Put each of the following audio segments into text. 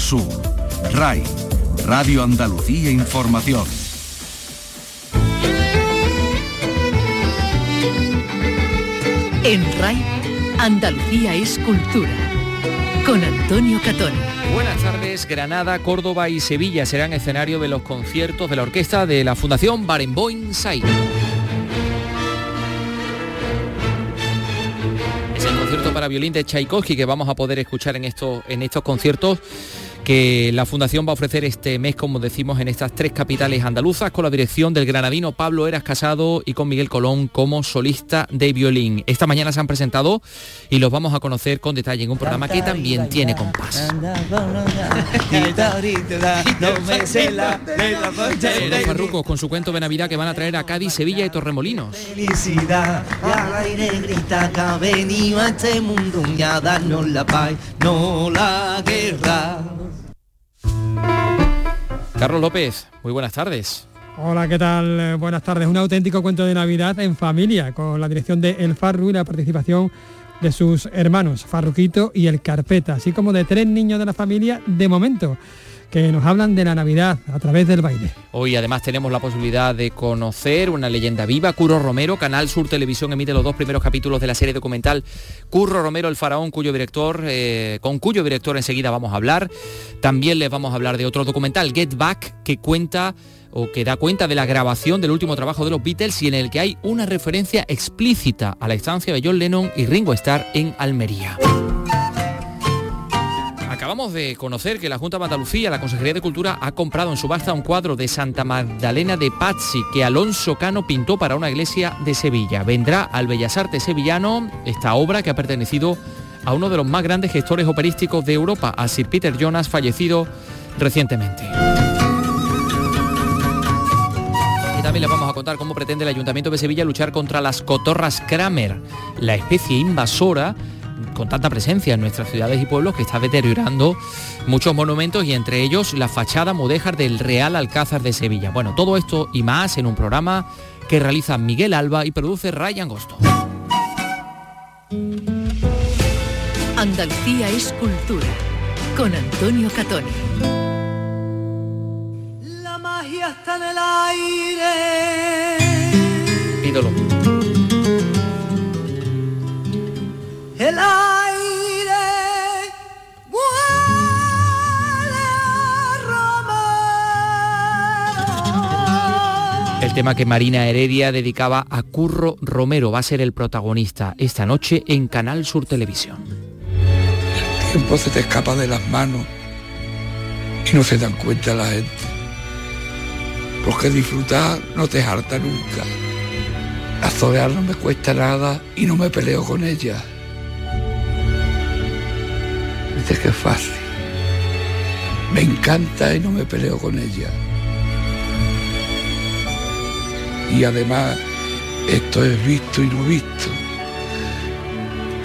Sur. RAI, Radio Andalucía Información. En RAI, Andalucía es cultura. Con Antonio Catón. Buenas tardes, Granada, Córdoba y Sevilla serán escenario de los conciertos de la orquesta de la Fundación Barenboim Sai. Es el concierto para violín de Tchaikovsky que vamos a poder escuchar en estos, en estos conciertos que la Fundación va a ofrecer este mes, como decimos, en estas tres capitales andaluzas, con la dirección del granadino Pablo Eras Casado y con Miguel Colón como solista de violín. Esta mañana se han presentado y los vamos a conocer con detalle en un programa que también tiene compás. Los farrucos con su cuento de Navidad que van a traer a Cádiz, Sevilla y Torremolinos. Felicidad, y al aire grita que ha venido a este mundo a darnos la paz, no la guerra. Carlos López, muy buenas tardes. Hola, ¿qué tal? Buenas tardes. Un auténtico cuento de Navidad en familia, con la dirección de El Farru y la participación de sus hermanos, Farruquito y El Carpeta, así como de tres niños de la familia de momento, que nos hablan de la Navidad a través del baile. Hoy además tenemos la posibilidad de conocer una leyenda viva, Curro Romero, Canal Sur Televisión emite los dos primeros capítulos de la serie documental Curro Romero el Faraón, cuyo director, eh, con cuyo director enseguida vamos a hablar. También les vamos a hablar de otro documental, Get Back, que cuenta o que da cuenta de la grabación del último trabajo de los Beatles y en el que hay una referencia explícita a la estancia de John Lennon y Ringo Starr en Almería. Acabamos de conocer que la Junta de Andalucía, la Consejería de Cultura, ha comprado en subasta un cuadro de Santa Magdalena de Pazzi que Alonso Cano pintó para una iglesia de Sevilla. Vendrá al Bellas Artes sevillano esta obra que ha pertenecido a uno de los más grandes gestores operísticos de Europa, a Sir Peter Jonas, fallecido recientemente. También les vamos a contar cómo pretende el Ayuntamiento de Sevilla luchar contra las cotorras Kramer, la especie invasora con tanta presencia en nuestras ciudades y pueblos que está deteriorando muchos monumentos y entre ellos la fachada mudéjar del Real Alcázar de Sevilla. Bueno, todo esto y más en un programa que realiza Miguel Alba y produce Ryan Gosto. Andalucía es cultura. Con Antonio Catón. La magia está en el aire. Ídolo. El aire huele a romero. El tema que Marina Heredia dedicaba a Curro Romero va a ser el protagonista esta noche en Canal Sur Televisión. El tiempo se te escapa de las manos y no se dan cuenta la gente. Porque disfrutar no te harta nunca. Azorear no me cuesta nada y no me peleo con ella. Dices que es fácil. Me encanta y no me peleo con ella. Y además, esto es visto y no visto.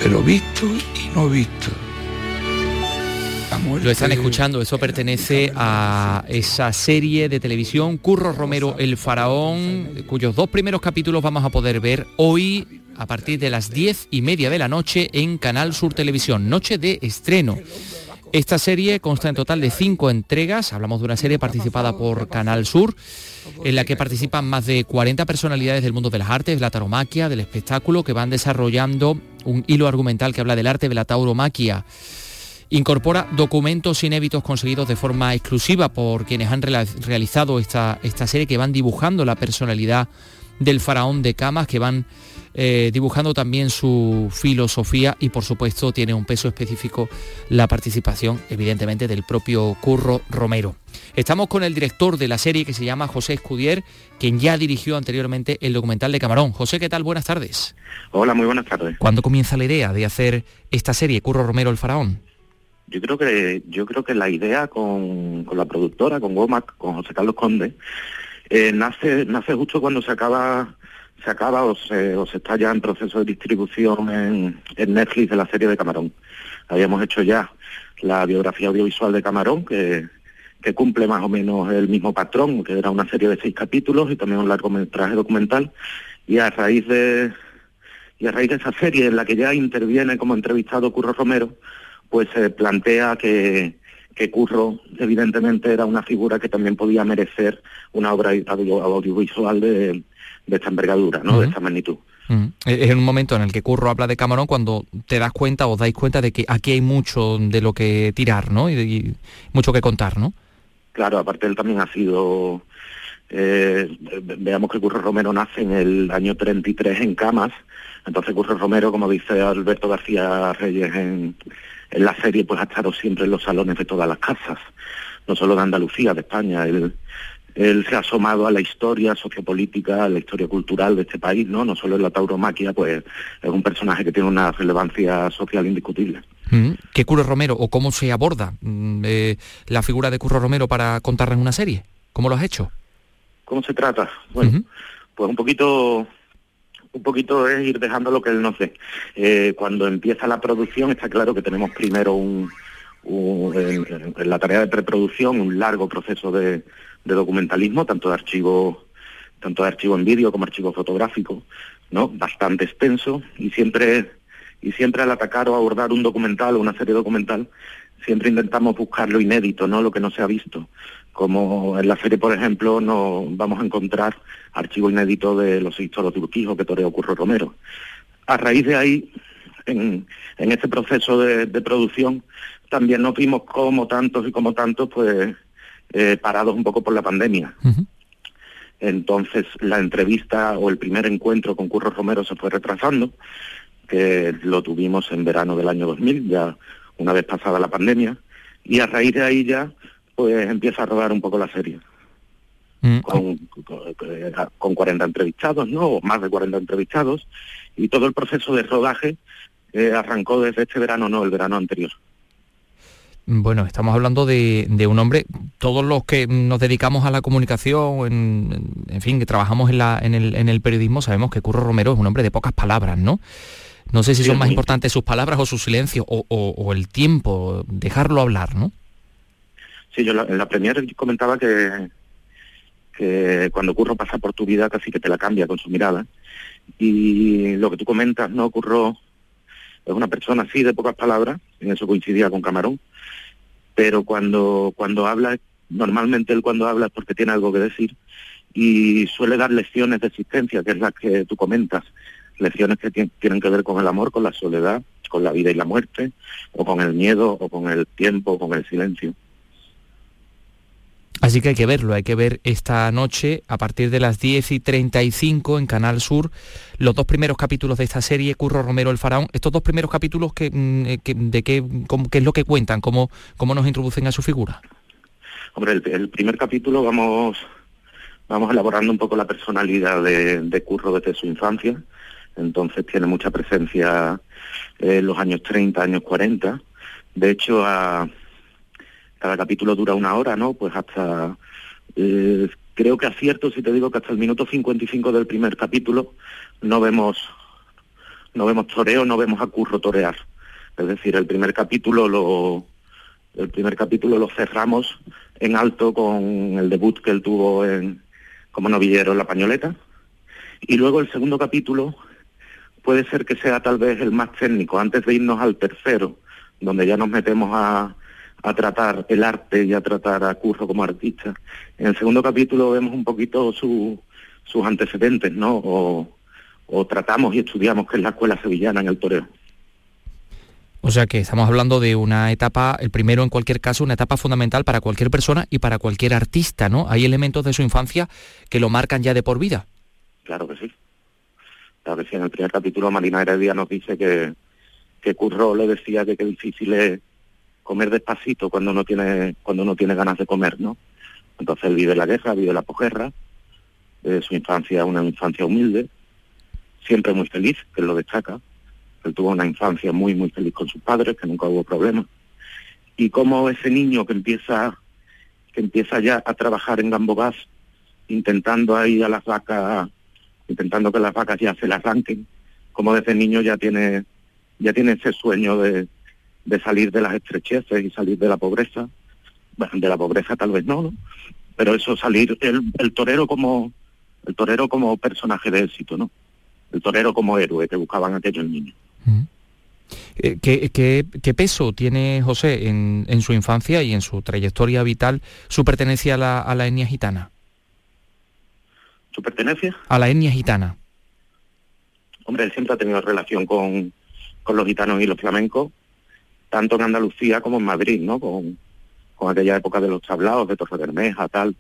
Pero visto y no visto. Lo están escuchando, eso pertenece a esa serie de televisión Curro Romero el Faraón, cuyos dos primeros capítulos vamos a poder ver hoy a partir de las diez y media de la noche en Canal Sur Televisión, noche de estreno. Esta serie consta en total de cinco entregas, hablamos de una serie participada por Canal Sur, en la que participan más de 40 personalidades del mundo de las artes, de la tauromaquia, del espectáculo, que van desarrollando un hilo argumental que habla del arte de la tauromaquia. Incorpora documentos inéditos conseguidos de forma exclusiva por quienes han realizado esta, esta serie, que van dibujando la personalidad del faraón de Camas, que van eh, dibujando también su filosofía y por supuesto tiene un peso específico la participación evidentemente del propio Curro Romero. Estamos con el director de la serie que se llama José Escudier, quien ya dirigió anteriormente el documental de Camarón. José, ¿qué tal? Buenas tardes. Hola, muy buenas tardes. ¿Cuándo comienza la idea de hacer esta serie, Curro Romero el Faraón? Yo creo que yo creo que la idea con, con la productora, con Womack, con José Carlos Conde, eh, nace nace justo cuando se acaba se acaba o se, o se está ya en proceso de distribución en, Netflix de la serie de Camarón. Habíamos hecho ya la biografía audiovisual de Camarón, que, que cumple más o menos el mismo patrón, que era una serie de seis capítulos y también un largometraje documental. Y a raíz de y a raíz de esa serie en la que ya interviene como entrevistado Curro Romero, pues se plantea que, que Curro evidentemente era una figura que también podía merecer una obra audiovisual de, esta envergadura, ¿no? De esta magnitud. Es un momento en el que Curro habla de Camarón cuando te das cuenta, os dais cuenta de que aquí hay mucho de lo que tirar, ¿no? Y, mucho que contar, ¿no? Claro, aparte él también ha sido... Eh, veamos que Curro Romero nace en el año 33 en Camas, entonces Curro Romero, como dice Alberto García Reyes en, en la serie, pues ha estado siempre en los salones de todas las casas, no solo de Andalucía, de España. Él, él se ha asomado a la historia sociopolítica, a la historia cultural de este país, ¿no? No solo en la tauromaquia, pues es un personaje que tiene una relevancia social indiscutible. Mm, ¿Qué Curro Romero o cómo se aborda mm, eh, la figura de Curro Romero para contarla en una serie? ¿Cómo lo has hecho? ¿Cómo se trata? Bueno, pues un poquito un poquito es ir dejando lo que él nos dé. Eh, cuando empieza la producción está claro que tenemos primero un, en, la tarea de preproducción un largo proceso de, documentalismo, tanto de archivo, tanto de archivo en vídeo como archivo fotográfico, ¿no? Bastante extenso y siempre y siempre al atacar o abordar un documental o una serie documental siempre intentamos buscar lo inédito, ¿no? Lo que no se ha visto. Como en la serie, por ejemplo, no vamos a encontrar archivo inédito de los historios de Urquijo que toreó Curro Romero. A raíz de ahí, en, este proceso de, producción, también nos vimos como tantos y como tantos, pues, eh, parados un poco por la pandemia. Entonces, la entrevista o el primer encuentro con Curro Romero se fue retrasando, que lo tuvimos en verano del año 2000, ya una vez pasada la pandemia, y a raíz de ahí ya pues empieza a rodar un poco la serie. Mm. Con, con, 40 entrevistados, ¿no? O más de 40 entrevistados, y todo el proceso de rodaje eh, arrancó desde este verano, no, el verano anterior. Bueno, estamos hablando de, un hombre, todos los que nos dedicamos a la comunicación, en, en fin, que trabajamos en, la, en, el, en el periodismo, sabemos que Curro Romero es un hombre de pocas palabras, ¿no? No sé si son más importantes sus palabras o su silencio o, el tiempo, dejarlo hablar, ¿no? Sí, yo en la premier comentaba que, que cuando Curro pasa por tu vida casi que te la cambia con su mirada. Y lo que tú comentas, ¿no? Curro es una persona así de pocas palabras, en eso coincidía con Camarón, pero cuando, cuando habla, normalmente él cuando habla es porque tiene algo que decir y suele dar lecciones de existencia, que es la que tú comentas lecciones que tienen que ver con el amor, con la soledad, con la vida y la muerte, o con el miedo, o con el tiempo, o con el silencio. Así que hay que verlo, hay que ver esta noche a partir de las 10 y 35 en Canal Sur los dos primeros capítulos de esta serie, Curro Romero el Faraón. Estos dos primeros capítulos, que, mm, eh, de qué, qué es lo que cuentan? ¿Cómo, ¿Cómo nos introducen a su figura? Hombre, el, primer capítulo vamos, vamos elaborando un poco la personalidad de, de Curro desde su infancia entonces tiene mucha presencia en los años 30, años 40. De hecho, cada capítulo dura una hora, ¿no? Pues hasta, eh, creo que acierto si te digo que hasta el minuto 55 del primer capítulo no vemos, no vemos toreo, no vemos a Curro torear. Es decir, el primer capítulo lo, el primer capítulo lo cerramos en alto con el debut que él tuvo en, como novillero en La Pañoleta. Y luego el segundo capítulo puede ser que sea tal vez el más técnico, antes de irnos al tercero, donde ya nos metemos a, tratar el arte y a tratar a Curro como artista. En el segundo capítulo vemos un poquito sus antecedentes, ¿no? O, tratamos y estudiamos qué es la escuela sevillana en el toreo. O sea que estamos hablando de una etapa, el primero en cualquier caso, una etapa fundamental para cualquier persona y para cualquier artista, ¿no? Hay elementos de su infancia que lo marcan ya de por vida. Claro que sí. A si en el primer capítulo Marina Heredia nos dice que, que Curro le decía que qué difícil es comer despacito cuando no tiene cuando no tiene ganas de comer, ¿no? Entonces él vive la guerra, vive la posguerra, su infancia una infancia humilde, siempre muy feliz, que lo destaca. Él tuvo una infancia muy, muy feliz con sus padres, que nunca hubo problemas. Y como ese niño que empieza, que empieza ya a trabajar en Gambogás, intentando ahí a las vacas intentando que las vacas ya se las arranquen, como desde niño ya tiene, ya tiene ese sueño de, de salir de las estrecheces y salir de la pobreza. Bueno, de la pobreza tal vez no, ¿no? Pero eso salir, el, el torero como, el torero como personaje de éxito, ¿no? El torero como héroe que buscaban aquellos niños. Mm. Eh, ¿Qué, qué, qué peso tiene José en, en, su infancia y en su trayectoria vital su pertenencia a la, a la etnia gitana? ¿Su pertenencia? A la etnia gitana. Hombre, él siempre ha tenido relación con, con los gitanos y los flamencos, tanto en Andalucía como en Madrid, ¿no? Con, con aquella época de los tablaos, de Torre Bermeja, tal.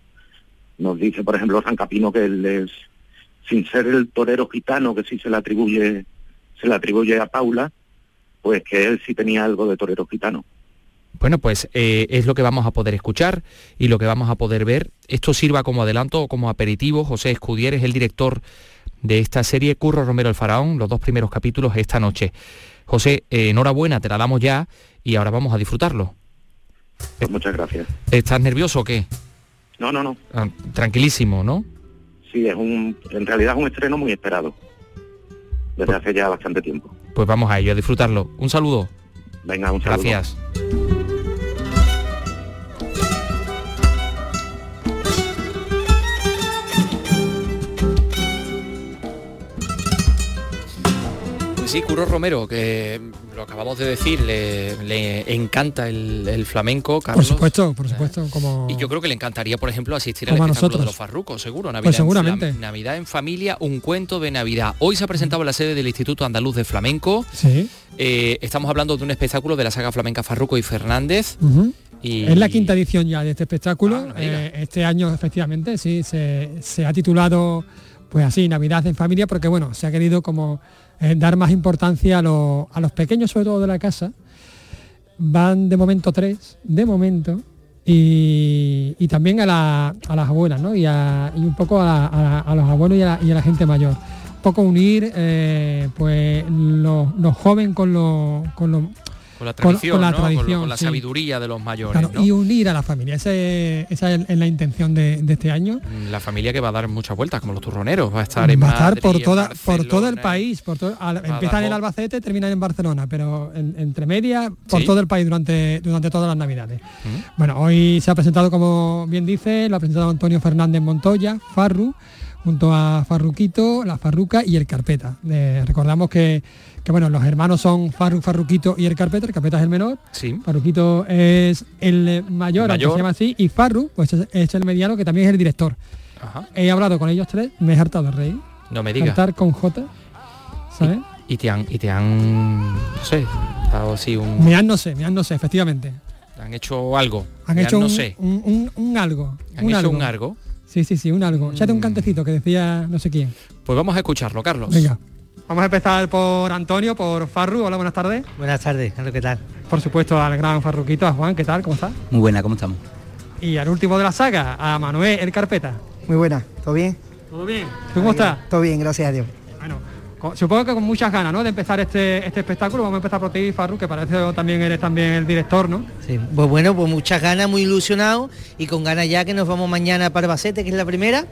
Nos dice, por ejemplo, San Capino que él es, sin ser el torero gitano, que sí se le atribuye, se le atribuye a Paula, pues que él sí tenía algo de torero gitano. Bueno, pues eh, es lo que vamos a poder escuchar y lo que vamos a poder ver. Esto sirva como adelanto o como aperitivo. José Escudier es el director de esta serie Curro Romero el Faraón, los dos primeros capítulos esta noche. José, eh, enhorabuena, te la damos ya y ahora vamos a disfrutarlo. Pues muchas gracias. ¿Estás nervioso o qué? No, no, no. Ah, tranquilísimo, ¿no? Sí, es un, en realidad es un estreno muy esperado. Desde pues, hace ya bastante tiempo. Pues vamos a ello, a disfrutarlo. Un saludo. Venga, un saludo. Gracias. Sí, Curro Romero, que lo acabamos de decir, le, encanta el, flamenco, Carlos. Por supuesto, por supuesto. Como... Y yo creo que le encantaría, por ejemplo, asistir al espectáculo de los farrucos, seguro. Navidad, pues seguramente. En, Navidad en familia, un cuento de Navidad. Hoy se ha presentado en la sede del Instituto Andaluz de Flamenco. Sí. Eh, estamos hablando de un espectáculo de la saga flamenca Farruco y Fernández. Y... Es la quinta edición ya de este espectáculo. Ah, eh, este año, efectivamente, sí, se, se ha titulado pues así, Navidad en familia, porque bueno, se ha querido como eh, dar más importancia a, los pequeños, sobre todo de la casa. Van de momento tres, de momento, y, también a, las abuelas, ¿no? Y, un poco a, los abuelos y a, la, gente mayor. Un poco unir eh, pues los, jóvenes con los, con con la tradición, con, la, sabiduría de los mayores. Y unir a la familia, esa es, la intención de, este año. Mm, la familia que va a dar muchas vueltas, como los turroneros, va a estar en Va a estar por, toda, por todo el país, por empiezan en Albacete, terminan en Barcelona, pero entre medias por todo el país durante, durante todas las navidades. Bueno, hoy se ha presentado, como bien dice, lo ha presentado Antonio Fernández Montoya, Farru, junto a Farruquito, la Farruca y el Carpeta. Eh, recordamos que que bueno, los hermanos son Farru, Farruquito y el Carpeta, el Carpeta es el menor, sí. Farruquito es el mayor, aunque se llama así, y Farru, pues es, el mediano que también es el director. He hablado con ellos tres, me he hartado de reír. No me digas. Cantar con J, ¿sabes? Y, te han, y te han, no sé, dado así un... Me han no sé, me han no sé, efectivamente. Han hecho algo. Han hecho no sé. un, algo. Han hecho un algo. Sí, sí, sí, un algo. Mm. un cantecito que decía no sé quién. Pues vamos a escucharlo, Carlos. Venga. Vamos a empezar por Antonio, por Farru. Hola, buenas tardes. Buenas tardes, Carlos, ¿qué tal? Por supuesto, al gran Farruquito, a Juan, ¿qué tal? ¿Cómo estás? Muy buena, ¿cómo estamos? Y al último de la saga, a Manuel El Carpeta. Muy buena, ¿todo bien? ¿Todo bien? ¿Tú cómo estás? Todo bien, gracias a Dios. Bueno, supongo que con muchas ganas, ¿no? De empezar este, este espectáculo. Vamos a empezar por ti, Farru, que parece que también eres también el director, ¿no? Sí, pues bueno, pues muchas ganas, muy ilusionado y con ganas ya que nos vamos mañana para Albacete, que es la primera,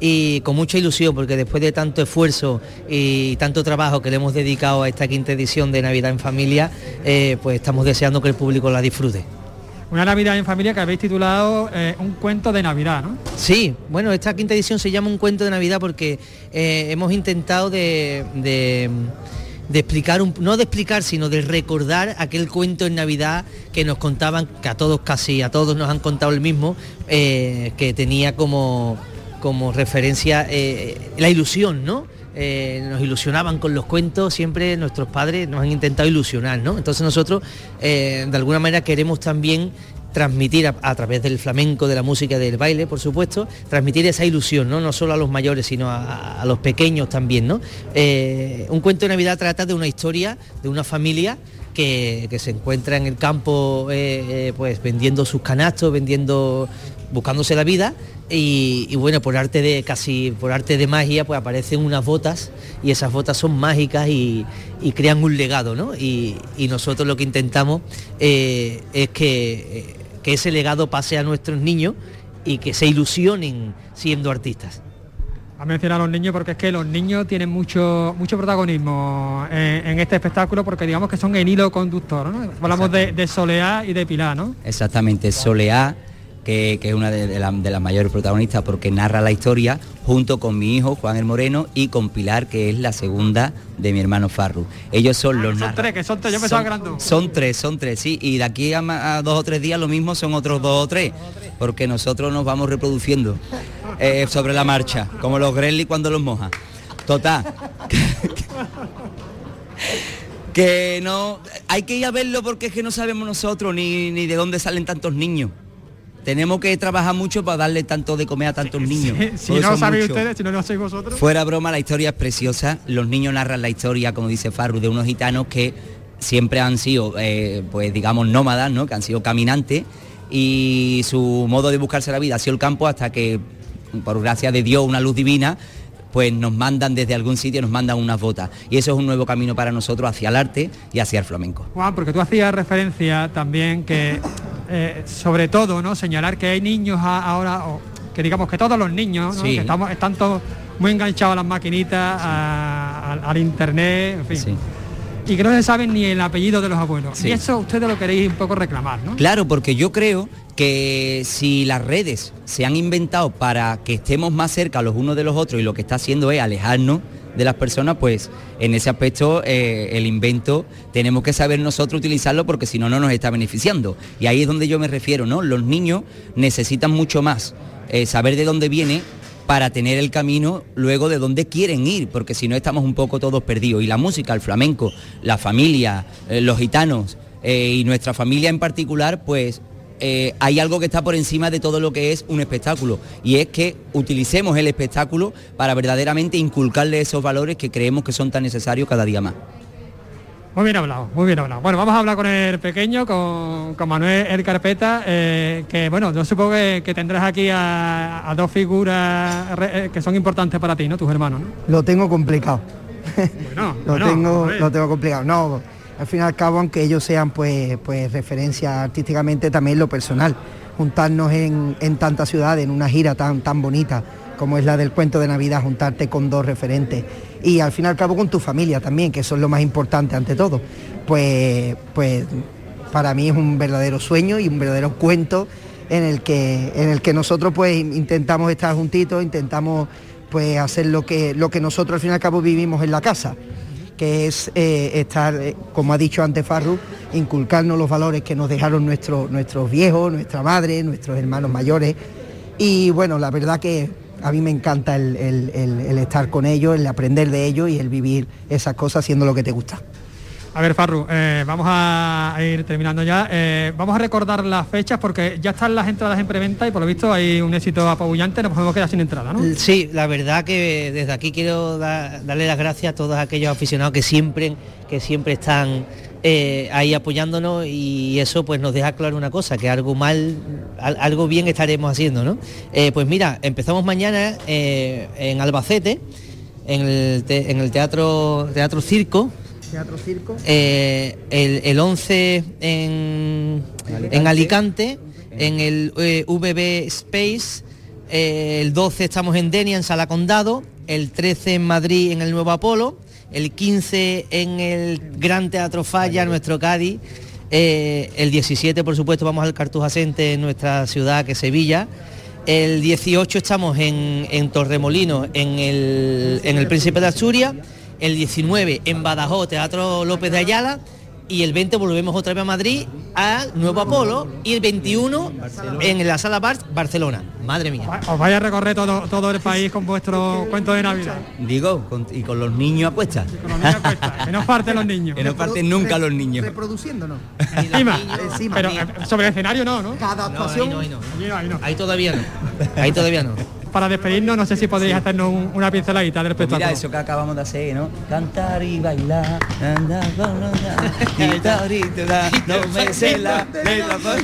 y con mucha ilusión porque después de tanto esfuerzo y tanto trabajo que le hemos dedicado a esta quinta edición de Navidad en Familia, eh, pues estamos deseando que el público la disfrute. Una Navidad en familia que habéis titulado eh, Un cuento de Navidad, ¿no? Sí, bueno, esta quinta edición se llama Un cuento de Navidad porque eh, hemos intentado de, explicar, no de explicar, sino de recordar aquel cuento en Navidad que nos contaban, que a todos casi, a todos nos han contado el mismo, que tenía como como referencia eh, la ilusión, ¿no? Eh, nos ilusionaban con los cuentos, siempre nuestros padres nos han intentado ilusionar, ¿no? Entonces nosotros eh, de alguna manera queremos también transmitir a, través del flamenco, de la música, del baile, por supuesto, transmitir esa ilusión, ¿no? No solo a los mayores, sino a, los pequeños también, ¿no? un cuento de Navidad trata de una historia de una familia que, que, se encuentra en el campo pues vendiendo sus canastos, vendiendo, buscándose la vida y, bueno, por arte de casi por arte de magia, pues aparecen unas botas y esas botas son mágicas y, crean un legado, ¿no? Y, nosotros lo que intentamos eh, es que, que, ese legado pase a nuestros niños y que se ilusionen siendo artistas. A mencionar a los niños porque es que los niños tienen mucho mucho protagonismo en, este espectáculo porque digamos que son el hilo conductor, ¿no? Hablamos de, de Soleá y de Pilar, ¿no? Exactamente, Soleá que, es una de, las mayores protagonistas porque narra la historia junto con mi hijo Juan el Moreno y con Pilar, que es la segunda de mi hermano Farru. Ellos son los Son tres, que son tres, yo pensaba que eran dos. Son tres, son tres, sí, y de aquí a, dos o tres días lo mismo son otros dos o tres, porque nosotros nos vamos reproduciendo eh, sobre la marcha, como los Gremlins cuando los moja. Total. que no hay que ir a verlo porque es que no sabemos nosotros ni, ni de dónde salen tantos niños tenemos que trabajar mucho para darle tanto de comer a tantos niños. si no lo sabéis ustedes, si no lo hacéis vosotros. Fuera broma, la historia es preciosa. Los niños narran la historia, como dice Farru, de unos gitanos que siempre han sido, eh, pues digamos, nómadas, ¿no? Que han sido caminantes y su modo de buscarse la vida ha sido el campo hasta que, por gracia de Dios, una luz divina, pues nos mandan desde algún sitio, nos mandan unas botas. Y eso es un nuevo camino para nosotros hacia el arte y hacia el flamenco. Juan, porque tú hacías referencia también que, eh, sobre todo, ¿no? Señalar que hay niños ahora, o que digamos que todos los niños, que estamos, están todos muy enganchados a las maquinitas, al internet, en fin y que no se saben ni el apellido de los abuelos. Y eso ustedes lo queréis un poco reclamar, ¿no? Claro, porque yo creo que si las redes se han inventado para que estemos más cerca los unos de los otros y lo que está haciendo es alejarnos de las personas, pues en ese aspecto eh, el invento tenemos que saber nosotros utilizarlo porque si no, no nos está beneficiando. Y ahí es donde yo me refiero, ¿no? Los niños necesitan mucho más eh, saber de dónde viene para tener el camino luego de donde quieren ir, porque si no estamos un poco todos perdidos. Y la música, el flamenco, la familia, eh, los gitanos y nuestra familia en particular, pues eh, hay algo que está por encima de todo lo que es un espectáculo y es que utilicemos el espectáculo para verdaderamente inculcarle esos valores que creemos que son tan necesarios cada día más. Muy bien hablado, muy bien hablado. Bueno, vamos a hablar con el pequeño, con, Manuel El Carpeta, eh, que bueno, yo supongo que, tendrás aquí a, dos figuras eh, que son importantes para ti, ¿no? Tus hermanos, ¿no? Lo tengo complicado. Bueno, lo, tengo, lo tengo complicado. No, al fin y al cabo, aunque ellos sean pues, pues referencia artísticamente, también lo personal. Juntarnos en, en tantas ciudades, en una gira tan, tan bonita como es la del cuento de Navidad, juntarte con dos referentes y al fin y al cabo con tu familia también, que eso es lo más importante ante todo. Pues, pues para mí es un verdadero sueño y un verdadero cuento en el que, en el que nosotros pues intentamos estar juntitos, intentamos pues hacer lo que, lo que nosotros al fin y al cabo vivimos en la casa, que es eh, estar, eh, como ha dicho antes Farru, inculcarnos los valores que nos dejaron nuestros, nuestros viejos, nuestra madre, nuestros hermanos mayores. Y bueno, la verdad que a mí me encanta el, estar con ellos, el aprender de ellos y el vivir esas cosas haciendo lo que te gusta. A ver, Farru, eh, vamos a ir terminando ya. Eh, vamos a recordar las fechas porque ya están las entradas en preventa y por lo visto hay un éxito apabullante, nos podemos quedar sin entrada, ¿no? Sí, la verdad que desde aquí quiero darle las gracias a todos aquellos aficionados que siempre, que siempre están eh, ahí apoyándonos y eso pues nos deja claro una cosa, que algo mal, algo bien estaremos haciendo, ¿no? Pues mira, empezamos mañana en Albacete, en el, teatro, teatro Circo. Teatro Circo. El, 11 en Alicante, en, Alicante, en el VB Space. el 12 estamos en Denia, en Sala Condado. El 13 en Madrid, en el Nuevo Apolo el 15 en el Gran Teatro Falla, nuestro Cádiz, eh, el 17 por supuesto vamos al Cartujasente en nuestra ciudad que es Sevilla, el 18 estamos en, Torremolino, en el, en el Príncipe de Asturias, el 19 en Badajoz, Teatro López de Ayala, y el 20 volvemos otra vez a Madrid, al Nuevo Apolo, y el 21 en la Sala Bar Barcelona. Madre mía. Os vaya a recorrer todo, todo el país con vuestro cuento de Navidad. Digo, y con los niños apuestas. con los niños apuestas. que no parten los niños. Que no parten nunca los niños. Reproduciéndonos. Encima. Pero eh, sobre el escenario no, ¿no? Cada actuación. ahí, no, ahí, no. ahí todavía no. Ahí todavía no para despedirnos, no sé si podéis hacernos una pinceladita del respecto pues mira eso que acabamos de hacer, ¿no? Cantar y bailar, no me sé la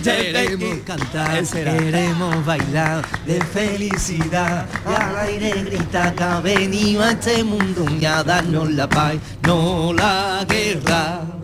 Queremos cantar, queremos bailar de felicidad. Y al aire grita que ha venido a este mundo a darnos la paz, no la guerra.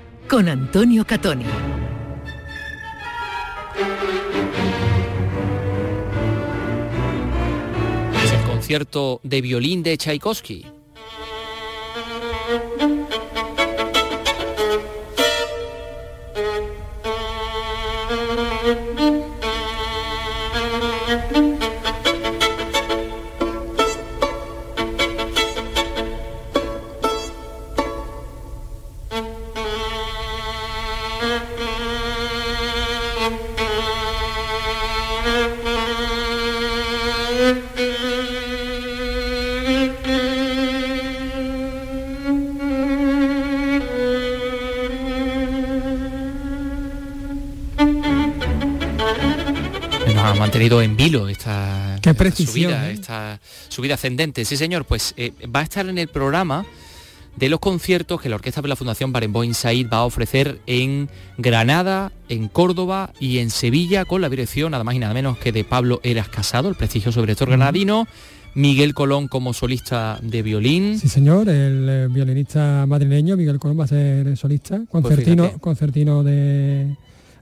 con Antonio Catoni. Es el concierto de violín de Tchaikovsky. En vilo esta, Qué precisión, subida, ¿eh? esta subida ascendente. Sí, señor, pues eh, va a estar en el programa de los conciertos que la Orquesta de la Fundación Barenboim Said va a ofrecer en Granada, en Córdoba y en Sevilla con la dirección nada más y nada menos que de Pablo Eras Casado, el prestigioso director granadino, Miguel Colón como solista de violín. Sí, señor, el eh, violinista madrileño Miguel Colón va a ser solista, concertino, Pues concertino de,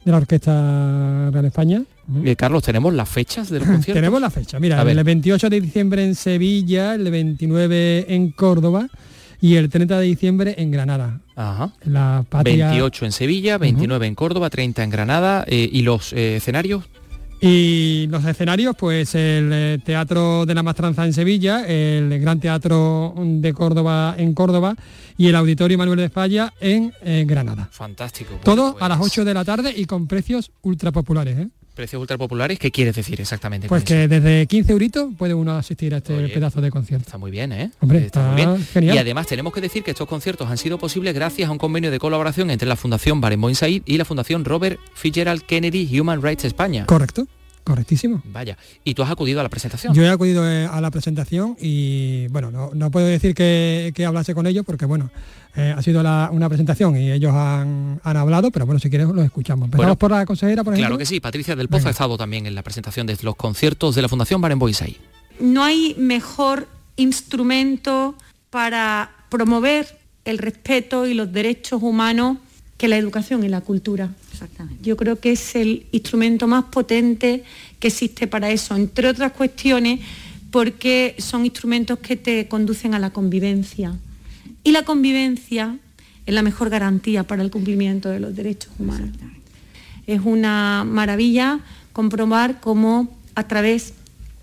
de la Orquesta Real España. Eh, Carlos, ¿tenemos las fechas de los conciertos? Tenemos la fecha, mira, el 28 de diciembre en Sevilla, el 29 en Córdoba y el 30 de diciembre en Granada. Ajá. La patria 28 en Sevilla, 29 en Córdoba, 30 en Granada eh, y los eh, escenarios Y los escenarios, pues el eh, Teatro de la Mastranza en Sevilla, el Gran Teatro de Córdoba en Córdoba y el Auditorio Manuel de Falla en eh, Granada. Fantástico. Bueno, Todo pues, a las 8 de la tarde y con precios ultra populares. Precios ultra populares, ¿qué quieres decir exactamente? Pues eso? que desde 15 euritos puede uno asistir a este Oye, pedazo de concierto. Está muy bien, ¿eh? Hombre, está, está muy bien. genial. Y además tenemos que decir que estos conciertos han sido posibles gracias a un convenio de colaboración entre la Fundación Barenboim Said y la Fundación Robert Fitzgerald Kennedy Human Rights España. Correcto, correctísimo. Vaya. Y tú has acudido a la presentación. Yo he acudido eh, a la presentación y bueno, no, no puedo decir que, que hablase con ellos porque bueno, eh, ha sido la- una presentación y ellos han, han hablado, pero bueno, si quieres los escuchamos. Empezamos Bueno, por la consejera, por ejemplo. Claro que sí, Patricia del Pozo Venga. ha estado también en la presentación de los conciertos de la Fundación Barenboim Said. no hay mejor instrumento para promover el respeto y los derechos humanos que la educación y la cultura. Yo creo que es el instrumento más potente que existe para eso, entre otras cuestiones porque son instrumentos que te conducen a la convivencia. Y la convivencia es la mejor garantía para el cumplimiento de los derechos humanos. Es una maravilla comprobar cómo a través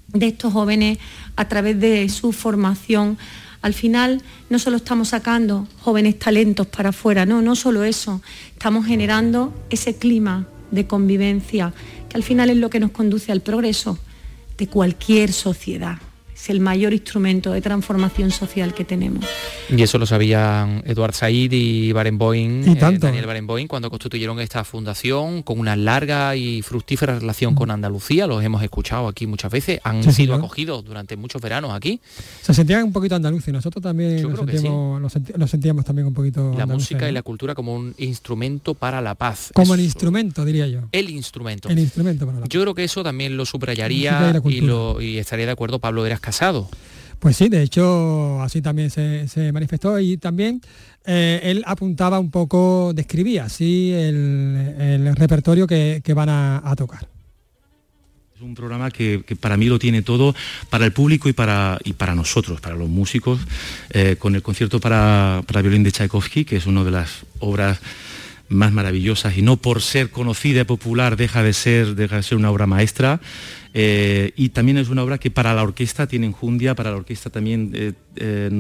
de estos jóvenes, a través de su formación, al final no solo estamos sacando jóvenes talentos para afuera, no, no solo eso, estamos generando ese clima de convivencia, que al final es lo que nos conduce al progreso de cualquier sociedad. Es el mayor instrumento de transformación social que tenemos. Y eso lo sabían Eduard Said y Barenboim, Y eh, tanto. Daniel Barenboim, cuando constituyeron esta fundación con una larga y fructífera relación con Andalucía. Los hemos escuchado aquí muchas veces. Han Sí, sido acogidos durante muchos veranos aquí. Se sentían un poquito andaluces, nosotros también que sentíamos, lo senti- lo sentíamos también un poquito La andaluces, música y la cultura como un instrumento para la paz. Como el instrumento, diría yo. El instrumento. El instrumento para la Yo creo que eso también lo y subrayaría y, cultura. lo, y estaría de acuerdo Pablo Eras Casado. Pues sí, de hecho así también se, se manifestó y también eh, él apuntaba un poco, describía así el, el repertorio que, que van a, a tocar. Es un programa que, que para mí lo tiene todo para el público y para, y para nosotros, para los músicos, eh, con el concierto para, para violín de Tchaikovsky, que es una de las obras más maravillosas y no por ser conocida y popular deja de ser, deja de ser una obra maestra. Eh, y también es una obra que para la orquesta tiene enjundia, para la orquesta también eh, eh,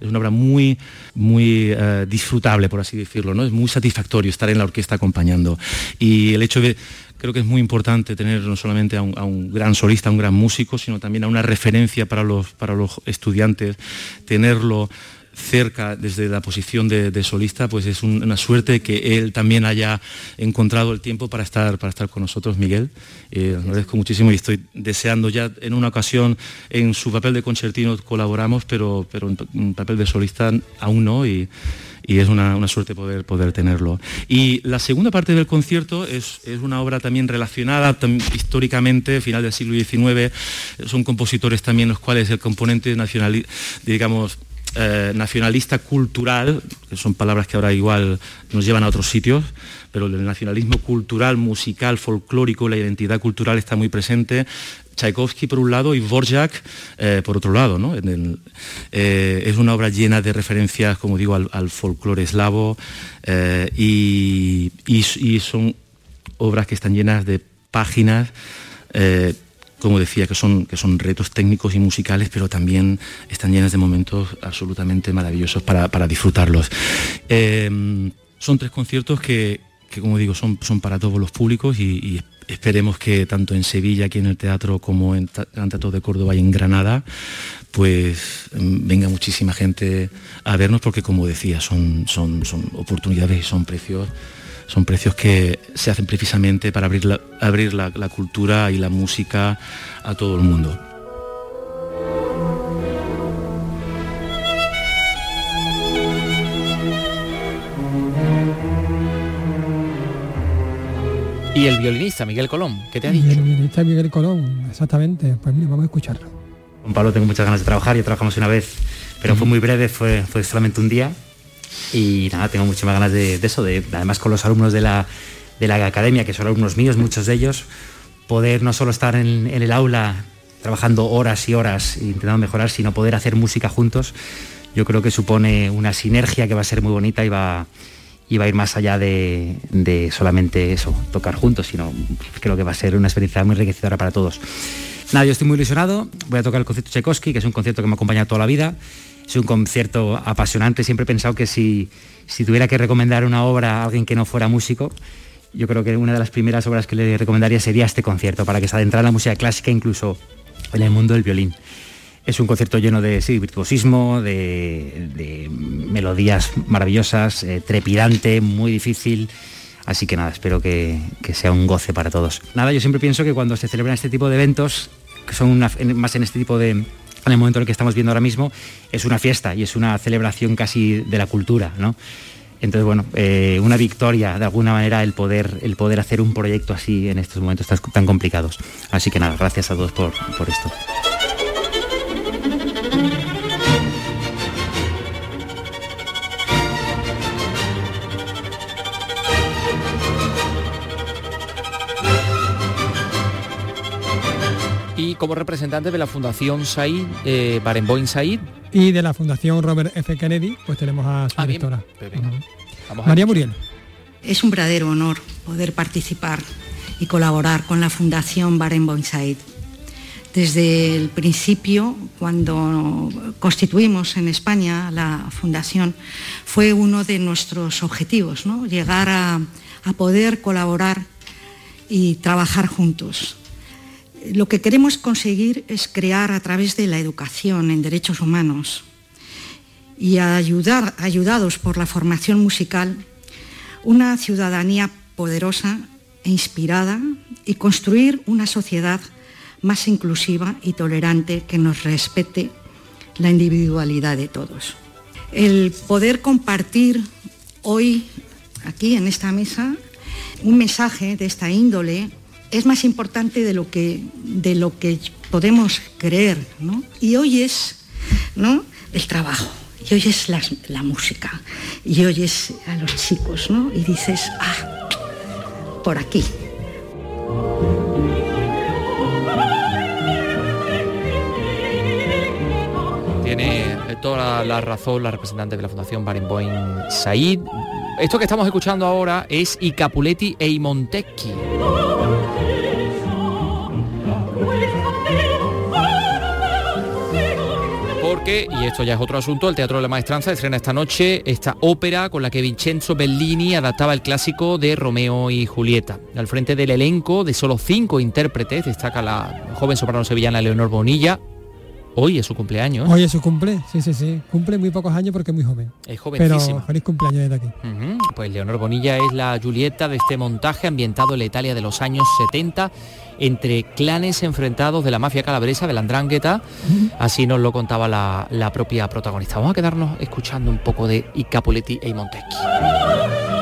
es, una obra muy, muy disfrutable, por así decirlo, ¿no? Es muy satisfactorio estar en la orquesta acompañando. Y el hecho de, creo que es muy importante tener no solamente a un, a un gran solista, a un gran músico, sino también a una referencia para los, para los estudiantes, tenerlo cerca desde la posición de, de solista, pues es un- una suerte que él también haya encontrado el tiempo para estar, para estar con nosotros, Miguel. Eh, agradezco muchísimo y estoy deseando ya en una ocasión en su papel de concertino colaboramos, pero, pero en, pa- en papel de solista aún no y, y es una, suerte poder, poder tenerlo. Y la segunda parte del concierto es, una obra también relacionada históricamente, final del siglo XIX, son compositores también los cuales el componente nacional, digamos, eh, nacionalista cultural, que son palabras que ahora igual nos llevan a otros sitios, pero el nacionalismo cultural, musical, folclórico, la identidad cultural está muy presente. Tchaikovsky por un lado y Borjak eh, por otro lado. ¿no? Eh, es una obra llena de referencias, como digo, al, folclore eslavo y, son obras que están llenas de páginas como decía, que son, que son retos técnicos y musicales, pero también están llenas de momentos absolutamente maravillosos para, disfrutarlos. Em, son tres conciertos que, como digo, son, son para todos los públicos y, esperemos que tanto en Sevilla, aquí en el teatro, como en Teatro de Córdoba y en Granada, pues em, venga muchísima gente a vernos porque, como decía, son, son, son oportunidades y son precios son precios que se hacen precisamente para abrir la, abrir la, cultura y la música a todo el mundo. Y el violinista Miguel Colón, ¿qué te ha dicho? el violinista Miguel Colón, exactamente. Pues mira, vamos a escucharlo. Con Pablo tengo muchas ganas de trabajar, ya trabajamos una vez, pero fue muy breve, fue, fue solamente un día y nada, tengo muchísimas ganas de, eso, de, además con los alumnos de la, de la academia, que son alumnos míos, muchos de ellos, poder no solo estar en, el aula trabajando horas y horas intentando mejorar, sino poder hacer música juntos, yo creo que supone una sinergia que va a ser muy bonita y va, y va a ir más allá de, de, solamente eso, tocar juntos, sino creo que va a ser una experiencia muy enriquecedora para todos. Nada, yo estoy muy ilusionado, voy a tocar el concierto Tchaikovsky, que es un concierto que me ha acompañado toda la vida es un concierto apasionante. Siempre he pensado que si, si tuviera que recomendar una obra a alguien que no fuera músico, yo creo que una de las primeras obras que le recomendaría sería este concierto, para que se adentrara en la música clásica, incluso en el mundo del violín. Es un concierto lleno de virtuosismo, de, melodías maravillosas, eh, trepidante, muy difícil. Así que nada, espero que, sea un goce para todos. Nada, yo siempre pienso que cuando se celebran este tipo de eventos, que son más en este tipo de, en el momento en el que estamos viendo ahora mismo, es una fiesta y es una celebración casi de la cultura, ¿no? Entonces, bueno, eh, una victoria, de alguna manera, el poder, el poder hacer un proyecto así en estos momentos tan, complicados. Así que nada, gracias a todos por, por esto. Como representante de la Fundación Said, eh, Barenboim Said. Y de la Fundación Robert F. Kennedy, pues tenemos a su ah, directora. Pues María Muriel. Es un verdadero honor poder participar y colaborar con la Fundación Barenboim Said. Desde el principio, cuando constituimos en España la fundación, fue uno de nuestros objetivos, ¿no? llegar a poder colaborar y trabajar juntos lo que queremos conseguir es crear a través de la educación en derechos humanos y ayudar, ayudados por la formación musical, una ciudadanía poderosa e inspirada y construir una sociedad más inclusiva y tolerante que nos respete la individualidad de todos. El poder compartir hoy aquí en esta mesa un mensaje de esta índole es más importante de lo que, de lo que podemos creer, ¿no? Y hoy es ¿no? el trabajo, y hoy es la, música, y hoy es a los chicos, ¿no? Y dices, ah, por aquí. Tiene toda la razón la representante de la Fundación Barenboim Said. Esto que estamos escuchando ahora es I Capuletti e I Montecchi. Porque, y esto ya es otro asunto, el Teatro de la Maestranza estrena esta noche esta ópera con la que Vincenzo Bellini adaptaba el clásico de Romeo y Julieta. Al frente del elenco de solo cinco intérpretes destaca la joven soprano sevillana Leonor Bonilla, Hoy es su cumpleaños. Hoy es su cumple, sí, sí, sí. Cumple muy pocos años porque es muy joven. Es jovencísima. Pero feliz cumpleaños desde aquí. Pues Leonor Bonilla es la Julieta de este montaje ambientado en la Italia de los años 70 entre clanes enfrentados de la mafia calabresa, de la Andrangheta. Así nos lo contaba la, la propia protagonista. Vamos a quedarnos escuchando un poco de I Capuletti e Montecchi.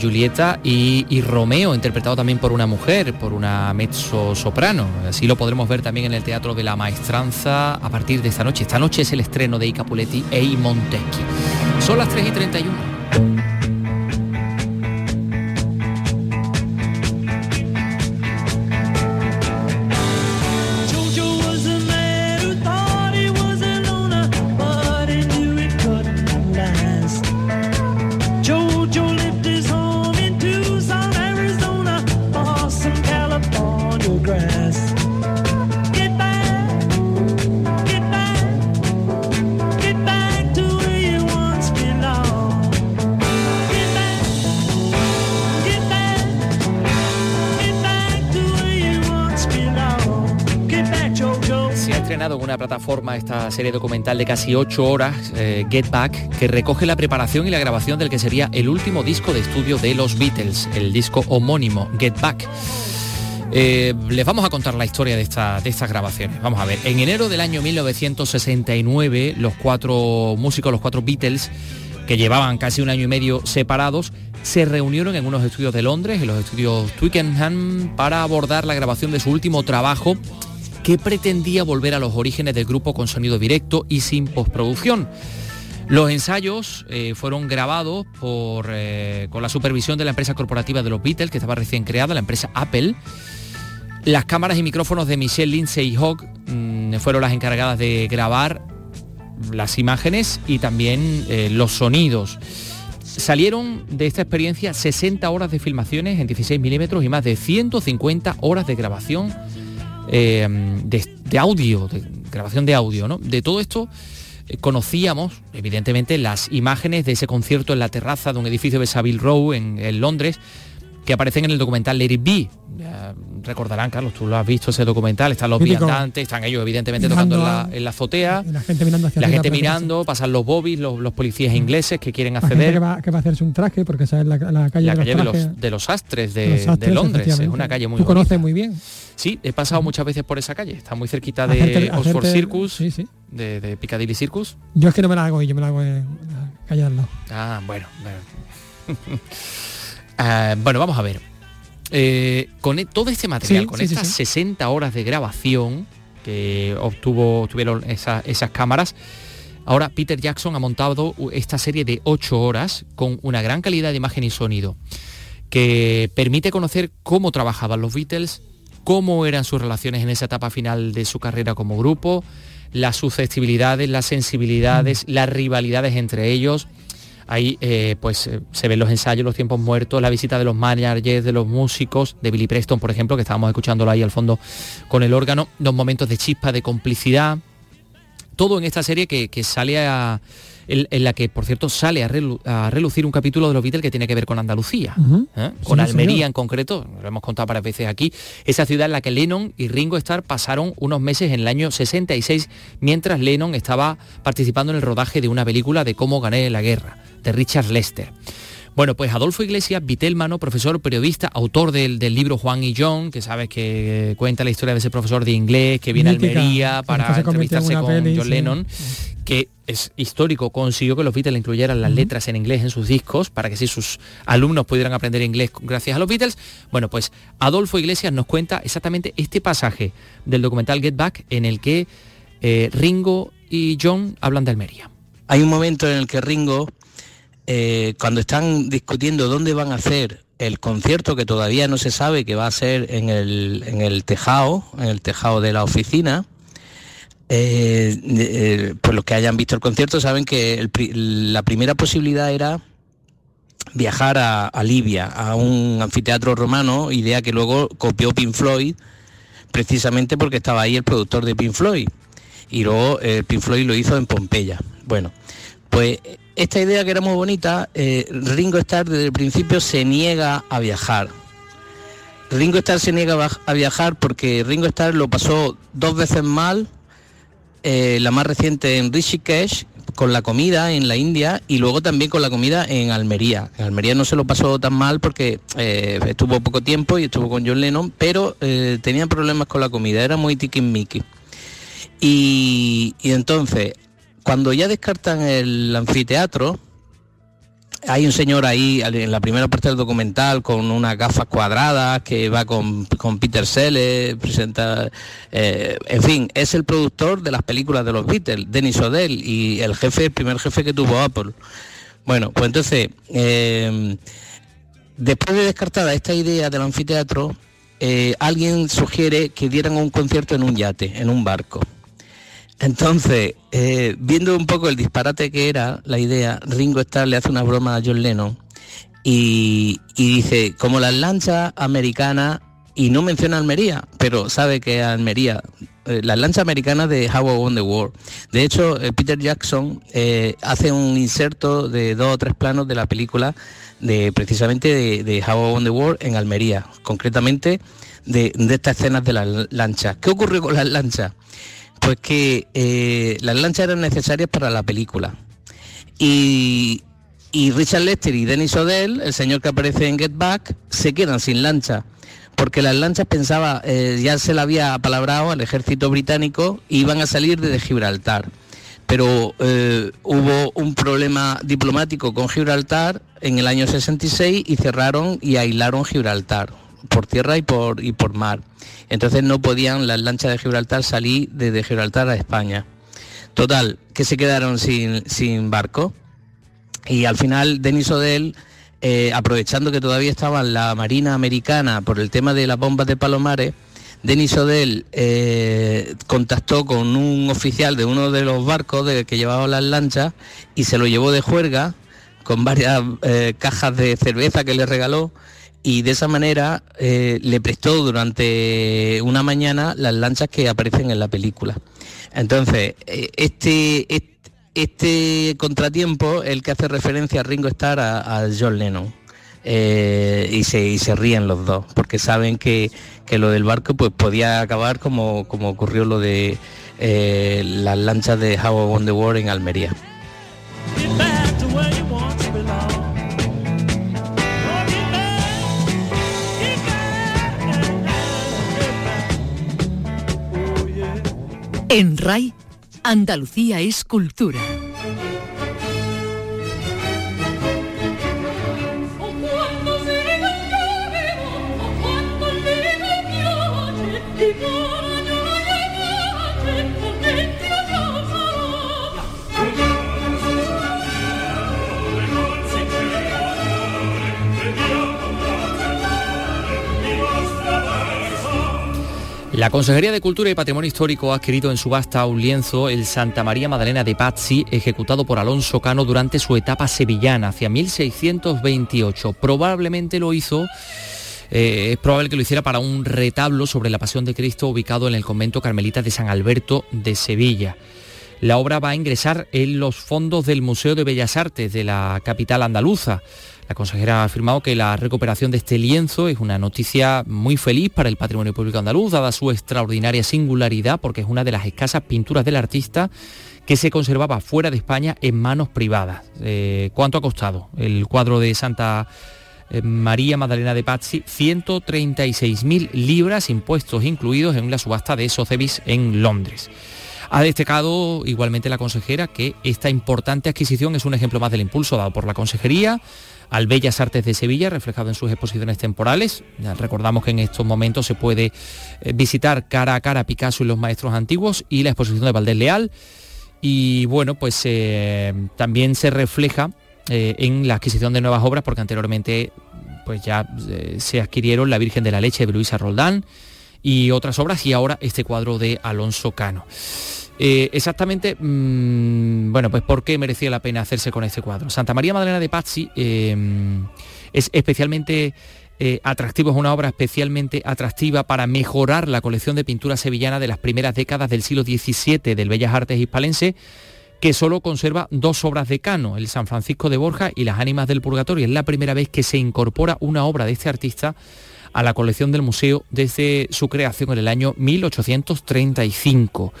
Julieta y, Romeo, interpretado también por una mujer, por una mezzo soprano. Así lo podremos ver también en el Teatro de la Maestranza a partir de esta noche. Esta noche es el estreno de I Capuletti e I Montecchi. Son las 3 y 31. Plataforma esta serie documental de casi ocho horas, eh, Get Back, que recoge la preparación y la grabación del que sería el último disco de estudio de los Beatles, el disco homónimo, Get Back. Eh, les vamos a contar la historia de, esta, de estas grabaciones. Vamos a ver, en enero del año 1969, los cuatro músicos, los cuatro Beatles, que llevaban casi un año y medio separados, se reunieron en unos estudios de Londres, en los estudios Twickenham, para abordar la grabación de su último trabajo que pretendía volver a los orígenes del grupo con sonido directo y sin postproducción. Los ensayos eh, fueron grabados por, eh, con la supervisión de la empresa corporativa de los Beatles, que estaba recién creada, la empresa Apple. Las cámaras y micrófonos de Michelle Lindsay Hogg mm, fueron las encargadas de grabar las imágenes y también eh, los sonidos. Salieron de esta experiencia 60 horas de filmaciones en 16 milímetros y más de 150 horas de grabación eh, de, audio, de grabación de audio, ¿no? De todo esto eh, conocíamos, evidentemente, las imágenes de ese concierto en la terraza de un edificio de Savile Row en, Londres, que aparecen en el documental Let It Be. recordarán, Carlos, tú lo has visto ese documental, están los viandantes, están ellos evidentemente tocando en la, azotea, la gente mirando, la gente mirando pasan los bobbies, los, policías ingleses que quieren acceder. Que va, que va, a hacerse un traje, porque esa es la, calle, de, los de, los, astres de, Londres, es una calle muy Tú conoces muy bien. Sí, he pasado muchas veces por esa calle. Está muy cerquita de Oxford Circus, De, Piccadilly Circus. Yo es que no me la hago y yo me la hago en la calle al lado. Ah, bueno. Bueno, ah, bueno vamos a ver. Eh, con e, todo este material, con estas 60 horas de grabación que obtuvo, tuvieron esas cámaras, ahora Peter Jackson ha montado esta serie de 8 horas con una gran calidad de imagen y sonido que permite conocer cómo trabajaban los Beatles, cómo eran sus relaciones en esa etapa final de su carrera como grupo, las susceptibilidades, las sensibilidades, mm. las rivalidades entre ellos. Ahí eh, pues eh, se ven los ensayos, los tiempos muertos, la visita de los managers, de los músicos, de Billy Preston, por ejemplo, que estábamos escuchándolo ahí al fondo con el órgano, los momentos de chispa, de complicidad. Todo en esta serie que, sale a, en, la que, por cierto, sale a, relucir un capítulo de los Beatles que tiene que ver con Andalucía, ¿eh? con Almería en concreto, lo hemos contado varias veces aquí, esa ciudad en la que Lennon y Ringo Starr pasaron unos meses en el año 66, mientras Lennon estaba participando en el rodaje de una película de cómo gané la guerra, de Richard Lester. Bueno, pues Adolfo Iglesias, Vitelmano, profesor, periodista, autor del, libro Juan y John, que sabes que cuenta la historia de ese profesor de inglés que viene a Almería para entrevistarse con John Lennon, que es histórico, consiguió que los Beatles incluyeran las letras en inglés en sus discos para que si sus alumnos pudieran aprender inglés gracias a los Beatles. Bueno, pues Adolfo Iglesias nos cuenta exactamente este pasaje del documental Get Back en el que eh, Ringo y John hablan de Almería. Hay un momento en el que Ringo eh, cuando están discutiendo dónde van a hacer el concierto que todavía no se sabe que va a ser en el, en el tejado, en el tejado de la oficina, eh, eh, pues los que hayan visto el concierto saben que la primera posibilidad era viajar a, Libia, a un anfiteatro romano, idea que luego copió Pink Floyd, precisamente porque estaba ahí el productor de Pink Floyd. Y luego Pink Floyd lo hizo en Pompeya. Bueno, pues esta idea que era muy bonita, eh, Ringo Starr desde el principio se niega a viajar. Ringo Starr se niega a viajar porque Ringo Starr lo pasó dos veces mal, eh, la más reciente en Rishikesh, con la comida en la India y luego también con la comida en Almería. Almería no se lo pasó tan mal porque eh, estuvo poco tiempo y estuvo con John Lennon, pero tenía problemas con la comida, era muy tiquismiqui. Y, y entonces cuando ya descartan el anfiteatro, hay un señor ahí en la primera parte del documental con unas gafas cuadradas que va con, Peter Sellers, presenta, eh, en fin, es el productor de las películas de los Beatles, Dennis O'Dell, y el jefe, el primer jefe que tuvo Apple. Bueno, pues entonces, eh, después de descartada esta idea del anfiteatro, eh, alguien sugiere que dieran un concierto en un yate, en un barco. Entonces, eh, viendo un poco el disparate que era la idea, Ringo Starr le hace una broma a John Lennon y, dice, como las lanchas americanas, y no menciona Almería, pero sabe que Almería, eh, las lanchas americanas de How I Won the War. De hecho, eh, Peter Jackson hace un inserto de dos o tres planos de la película de precisamente de, How I Won the War en Almería, concretamente de, de estas escenas de las lanchas. ¿Qué ocurrió con las lanchas? Pues que eh, las lanchas eran necesarias para la película. Y, Richard Lester y Dennis O'Dell, el señor que aparece en Get Back, se quedan sin lancha. Porque las lanchas pensaba, eh, ya se la había apalabrado al ejército británico, iban a salir desde Gibraltar. Pero eh, hubo un problema diplomático con Gibraltar en el año 66 y cerraron y aislaron Gibraltar por tierra y por, y por mar. Entonces no podían las lanchas de Gibraltar salir desde Gibraltar a España. Total, que se quedaron sin, barco. Y al final Denis Odell, eh, aprovechando que todavía estaba la Marina Americana por el tema de las bombas de Palomares, Denis Odell eh, contactó con un oficial de uno de los barcos de, que llevaba las lanchas y se lo llevó de juerga con varias eh, cajas de cerveza que le regaló y de esa manera eh, le prestó durante una mañana las lanchas que aparecen en la película. Entonces, eh, este, este, contratiempo es el que hace referencia a Ringo Starr a, John Lennon. Eh, y, se, y se ríen los dos, porque saben que, lo del barco pues podía acabar como, como ocurrió lo de las lanchas de How on the War en Almería. En RAI, Andalucía es cultura. La Consejería de Cultura y Patrimonio Histórico ha adquirido en subasta un lienzo, el Santa María Magdalena de Pazzi, ejecutado por Alonso Cano durante su etapa sevillana, hacia 1628. Probablemente lo hizo eh, es probable que lo hiciera para un retablo sobre la Pasión de Cristo ubicado en el convento carmelita de San Alberto de Sevilla. La obra va a ingresar en los fondos del Museo de Bellas Artes de la capital andaluza. La consejera ha afirmado que la recuperación de este lienzo es una noticia muy feliz para el patrimonio público andaluz, dada su extraordinaria singularidad, porque es una de las escasas pinturas del artista que se conservaba fuera de España en manos privadas. Eh, ¿Cuánto ha costado el cuadro de Santa eh, María Magdalena de Pazzi? 136.000 libras, impuestos incluidos en la subasta de Sotheby's en Londres. Ha destacado igualmente la consejera que esta importante adquisición es un ejemplo más del impulso dado por la consejería al Bellas Artes de Sevilla, reflejado en sus exposiciones temporales. recordamos que en estos momentos se puede eh, visitar cara a cara Picasso y los maestros antiguos y la exposición de Valdés Leal. Y bueno, pues eh, también se refleja eh, en la adquisición de nuevas obras, porque anteriormente pues ya se adquirieron La Virgen de la Leche de Luisa Roldán y otras obras y ahora este cuadro de Alonso Cano. Eh, exactamente, mm, bueno, pues ¿por qué merecía la pena hacerse con este cuadro? Santa María Magdalena de Pazzi em, es especialmente eh, atractivo, es una obra especialmente atractiva para mejorar la colección de pintura sevillana de las primeras décadas del siglo XVII del Bellas Artes hispalense, que solo conserva dos obras de Cano, el San Francisco de Borja y las Ánimas del Purgatorio. Es la primera vez que se incorpora una obra de este artista a la colección del museo desde su creación en el año 1835.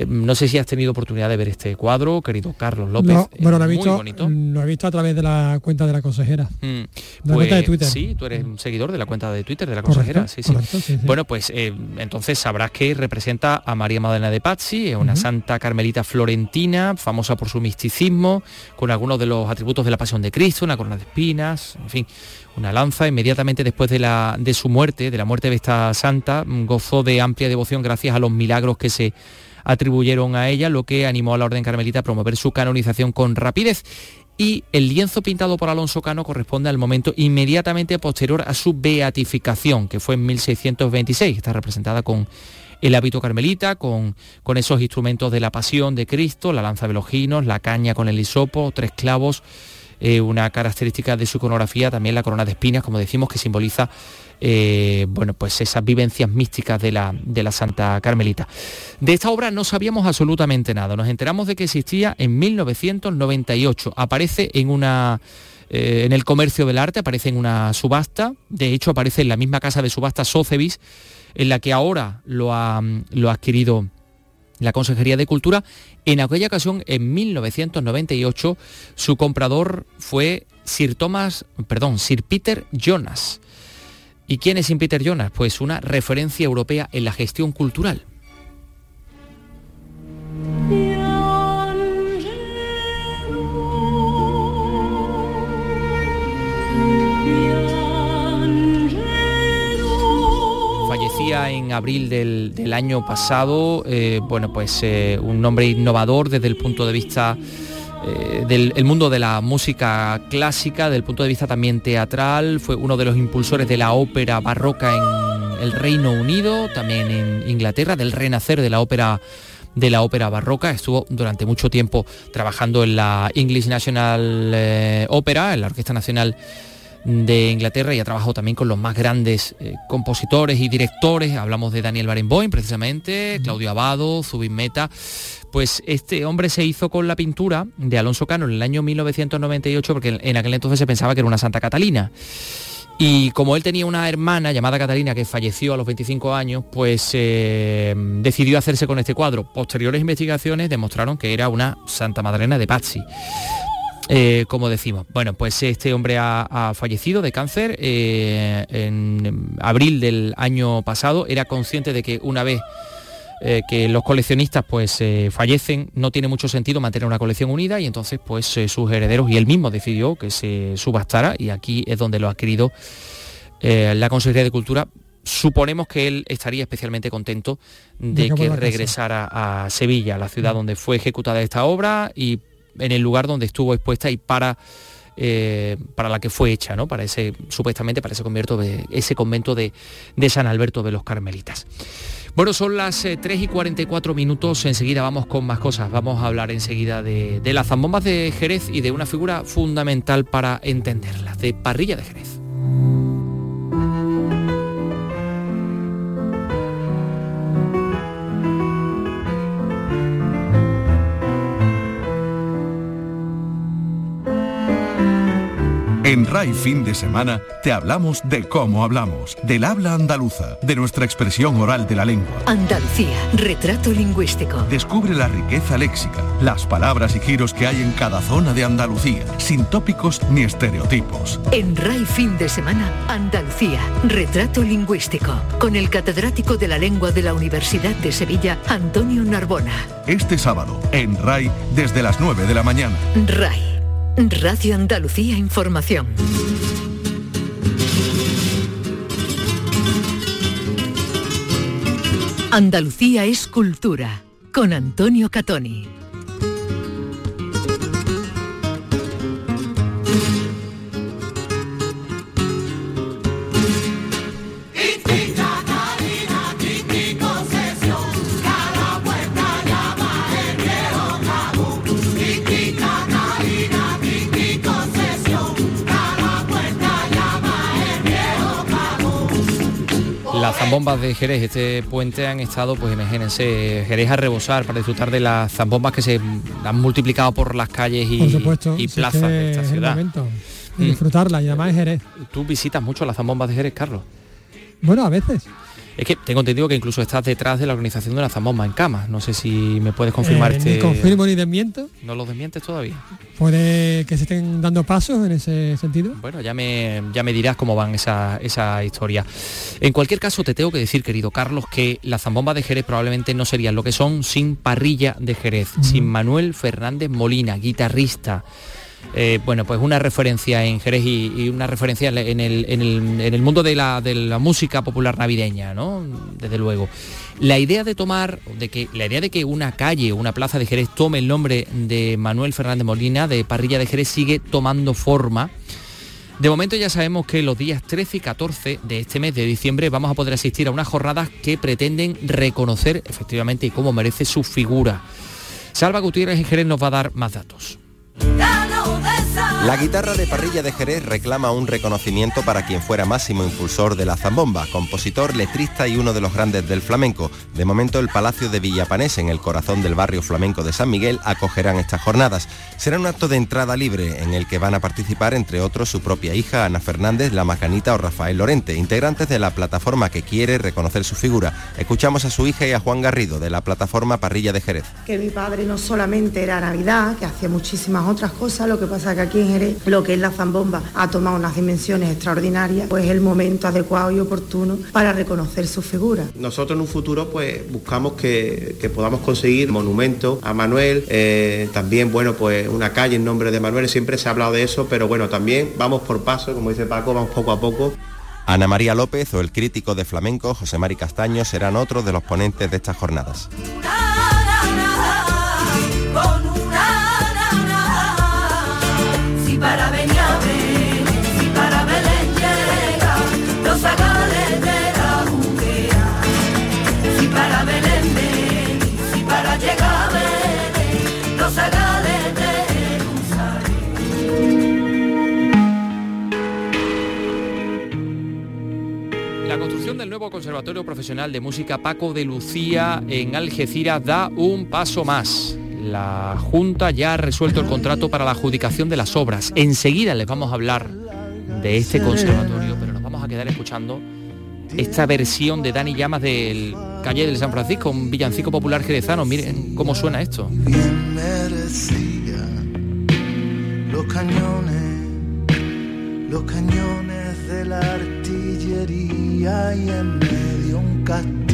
Eh, no sé si has tenido oportunidad de ver este cuadro, querido Carlos López. No, bueno, lo he, visto, lo he visto a través de la cuenta de la consejera. Mm, de la cuenta de pues, Twitter. Sí, tú eres un seguidor de la cuenta de Twitter de la consejera. sí, sí. Bueno, pues eh, entonces sabrás que representa a María Magdalena de Pazzi, es una santa carmelita florentina, famosa por su misticismo, con algunos de los atributos de la pasión de Cristo, una corona de espinas, en fin, una lanza. Inmediatamente después de, la, de su muerte, de la muerte de esta santa, gozó de amplia devoción gracias a los milagros que se atribuyeron a ella, lo que animó a la Orden Carmelita a promover su canonización con rapidez y el lienzo pintado por Alonso Cano corresponde al momento inmediatamente posterior a su beatificación, que fue en 1626. Está representada con el hábito carmelita, con, con esos instrumentos de la pasión de Cristo, la lanza de los ginos, la caña con el hisopo, tres clavos, eh, una característica de su iconografía, también la corona de espinas, como decimos, que simboliza eh, bueno, pues esas vivencias místicas de la, de la Santa Carmelita. De esta obra no sabíamos absolutamente nada, nos enteramos de que existía en 1998, aparece en una... Eh, en el comercio del arte, aparece en una subasta, de hecho aparece en la misma casa de subasta Sotheby's, en la que ahora lo ha, lo ha adquirido la Consejería de Cultura. En aquella ocasión, en 1998, su comprador fue Sir Thomas, perdón, Sir Peter Jonas. ¿Y quién es Sin Peter Jonas? Pues una referencia europea en la gestión cultural. fallecía en abril del, año pasado, eh, bueno, pues eh, un nombre innovador desde el punto de vista eh, del mundo de la música clásica, del punto de vista también teatral, fue uno de los impulsores de la ópera barroca en el Reino Unido, también en Inglaterra, del renacer de la ópera de la ópera barroca, estuvo durante mucho tiempo trabajando en la English National eh, Opera, en la Orquesta Nacional de Inglaterra y ha trabajado también con los más grandes eh, compositores y directores, hablamos de Daniel Barenboim precisamente, Claudio Abado, Zubin Meta, pues este hombre se hizo con la pintura de Alonso Cano en el año 1998 porque en aquel entonces se pensaba que era una Santa Catalina. Y como él tenía una hermana llamada Catalina que falleció a los 25 años, pues eh, decidió hacerse con este cuadro. Posteriores investigaciones demostraron que era una Santa Madalena de Pazzi. Eh, como decimos, bueno, pues este hombre ha, fallecido de cáncer eh, en abril del año pasado. Era consciente de que una vez eh, que los coleccionistas pues fallecen, no tiene mucho sentido mantener una colección unida y entonces pues sus herederos y él mismo decidió que se subastara y aquí es donde lo ha adquirido la Consejería de Cultura. Suponemos que él estaría especialmente contento de que regresara a Sevilla, la ciudad donde fue ejecutada esta obra y en el lugar donde estuvo expuesta y para para la que fue hecha, ¿no? Para ese, supuestamente para ese convento de, ese convento de San Alberto de los Carmelitas. Bueno, son las 3 eh, y 44 minutos, enseguida vamos con más cosas, vamos a hablar enseguida de, de las zambombas de Jerez y de una figura fundamental para entenderlas, de Parrilla de Jerez. En RAI Fin de Semana te hablamos de cómo hablamos, del habla andaluza, de nuestra expresión oral de la lengua. Andalucía, retrato lingüístico. Descubre la riqueza léxica, las palabras y giros que hay en cada zona de Andalucía, sin tópicos ni estereotipos. En RAI Fin de Semana, Andalucía, retrato lingüístico, con el catedrático de la lengua de la Universidad de Sevilla, Antonio Narbona. Este sábado, en RAI, desde las 9 de la mañana. RAI Radio Andalucía Información. Andalucía es cultura con Antonio Catoni. Zambombas de Jerez, este puente han estado, pues imagínense, Jerez a rebosar para disfrutar de las zambombas que se han multiplicado por las calles y, y plazas de esta ciudad. Mm. disfrutarla y además Jerez. ¿Tú visitas mucho las zambombas de Jerez, Carlos? Bueno, a veces. Es que tengo entendido que incluso estás detrás de la organización de la zambomba en cama. No sé si me puedes confirmar eh, este... Ni confirmo ni desmiento. ¿No lo desmientes todavía? Puede que se estén dando pasos en ese sentido. Bueno, ya me, ya me dirás cómo van esa, esa historia. En cualquier caso, te tengo que decir, querido Carlos, que las zambombas de Jerez probablemente no serían lo que son sin parrilla de Jerez, sin Manuel Fernández Molina, guitarrista. Eh, bueno, pues una referencia en Jerez y, una referencia en el, mundo de la, música popular navideña, ¿no? Desde luego. La idea de tomar, de que, la idea de que una calle, una plaza de Jerez tome el nombre de Manuel Fernández Molina, de Parrilla de Jerez, sigue tomando forma. De momento ya sabemos que los días 13 y 14 de este mes de diciembre vamos a poder asistir a unas jornadas que pretenden reconocer efectivamente cómo merece su figura. Salva Gutiérrez en Jerez nos va a dar más datos. I know that. La guitarra de parrilla de Jerez reclama un reconocimiento para quien fuera máximo impulsor de la zambomba, compositor, letrista y uno de los grandes del flamenco. De momento el Palacio de Villapanés, en el corazón del barrio flamenco de San Miguel, acogerán estas jornadas. Será un acto de entrada libre en el que van a participar entre otros su propia hija Ana Fernández, La Macanita o Rafael Lorente, integrantes de la plataforma que quiere reconocer su figura. Escuchamos a su hija y a Juan Garrido de la plataforma Parrilla de Jerez. Que mi padre no solamente era Navidad, que hacía muchísimas otras cosas, lo que pasa que aquí Jerez lo que es la zambomba ha tomado unas dimensiones extraordinarias, pues es el momento adecuado y oportuno para reconocer su figura. Nosotros en un futuro pues buscamos que, podamos conseguir monumentos a Manuel, eh, también bueno pues una calle en nombre de Manuel, siempre se ha hablado de eso, pero bueno, también vamos por paso, como dice Paco, vamos poco a poco. Ana María López o el crítico de flamenco José Mari Castaño serán otros de los ponentes de estas jornadas. Para Benjamín, si para Belén llega, los agales de la juguera. Si para Belén ven, si para llegar Belén, los agales de La construcción del nuevo Conservatorio Profesional de Música Paco de Lucía en Algeciras da un paso más la Junta ya ha resuelto el contrato para la adjudicación de las obras. Enseguida les vamos a hablar de este conservatorio, pero nos vamos a quedar escuchando esta versión de Dani Llamas del Calle del San Francisco, un villancico popular jerezano. Miren cómo suena esto. Los cañones, los cañones de la artillería y en medio un castillo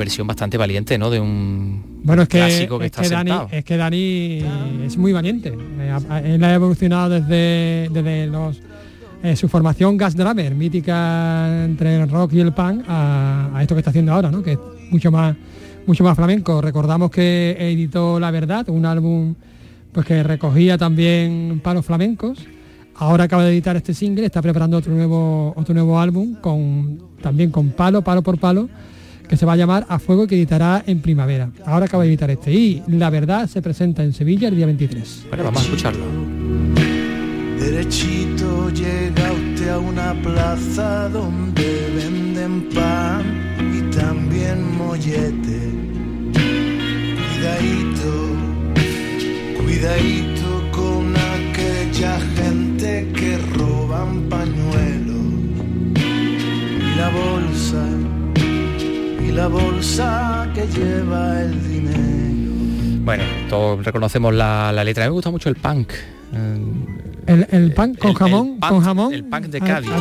versión bastante valiente, ¿no? De un bueno, es que, clásico que está Dani, es que Dani es muy valiente. Eh, él ha evolucionado desde, desde los, eh, su formación gas drummer, mítica entre el rock y el punk, a, esto que está haciendo ahora, ¿no? que es mucho más, mucho más flamenco. Recordamos que editó La Verdad, un álbum pues, que recogía también palos flamencos. ahora acaba de editar este single, está preparando otro nuevo, otro nuevo álbum con también con palo, palo por palo, que se va a llamar A Fuego que editará en primavera. Ahora acaba de editar este y la verdad se presenta en Sevilla el día 23. Bueno, vamos a escucharlo. Derechito llega usted a una plaza donde venden pan y también mollete. Cuidadito, cuidadito con aquella gente que roban pañuelos. Y la y la bolsa que lleva el dinero. Bueno, todos reconocemos la, la letra. A mí me gusta mucho el punk. Eh, El, el pan con jamón, punk- con jamón. El punk de a- Cádiz. a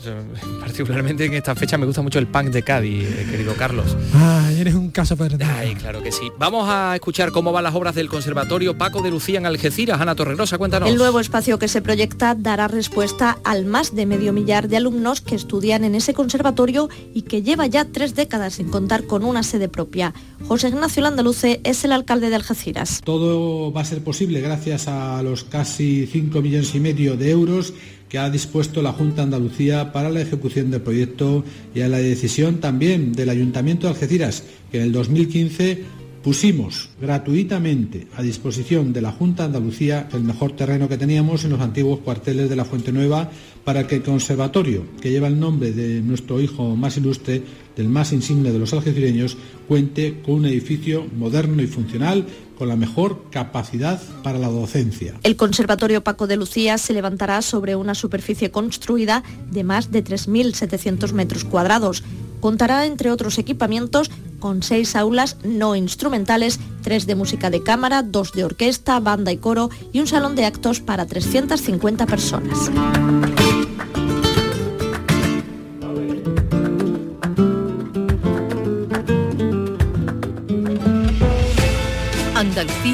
Particularmente en esta fecha me gusta mucho el punk de Cádiz, eh, querido Carlos. Ay, eres un caso perdido. Ay, claro que sí. Vamos a escuchar cómo van las obras del Conservatorio Paco de Lucía en Algeciras. Ana Torregrosa, cuéntanos. El nuevo espacio que se proyecta dará respuesta al más de medio millar de alumnos que estudian en ese conservatorio y que lleva ya tres décadas sin contar con una sede propia. José Ignacio Landaluce es el alcalde de Algeciras. Todo va a ser posible gracias a los casi 5 millones y medio de euros que ha dispuesto la Junta de Andalucía para la ejecución del proyecto y a la decisión también del Ayuntamiento de Algeciras, que en el 2015 pusimos gratuitamente a disposición de la Junta de Andalucía el mejor terreno que teníamos en los antiguos cuarteles de la Fuente Nueva para que el conservatorio, que lleva el nombre de nuestro hijo más ilustre, del más insigne de los algecireños, cuente con un edificio moderno y funcional con la mejor capacidad para la docencia. El Conservatorio Paco de Lucía se levantará sobre una superficie construida de más de 3.700 metros cuadrados. Contará, entre otros equipamientos, con seis aulas no instrumentales, tres de música de cámara, dos de orquesta, banda y coro y un salón de actos para 350 personas.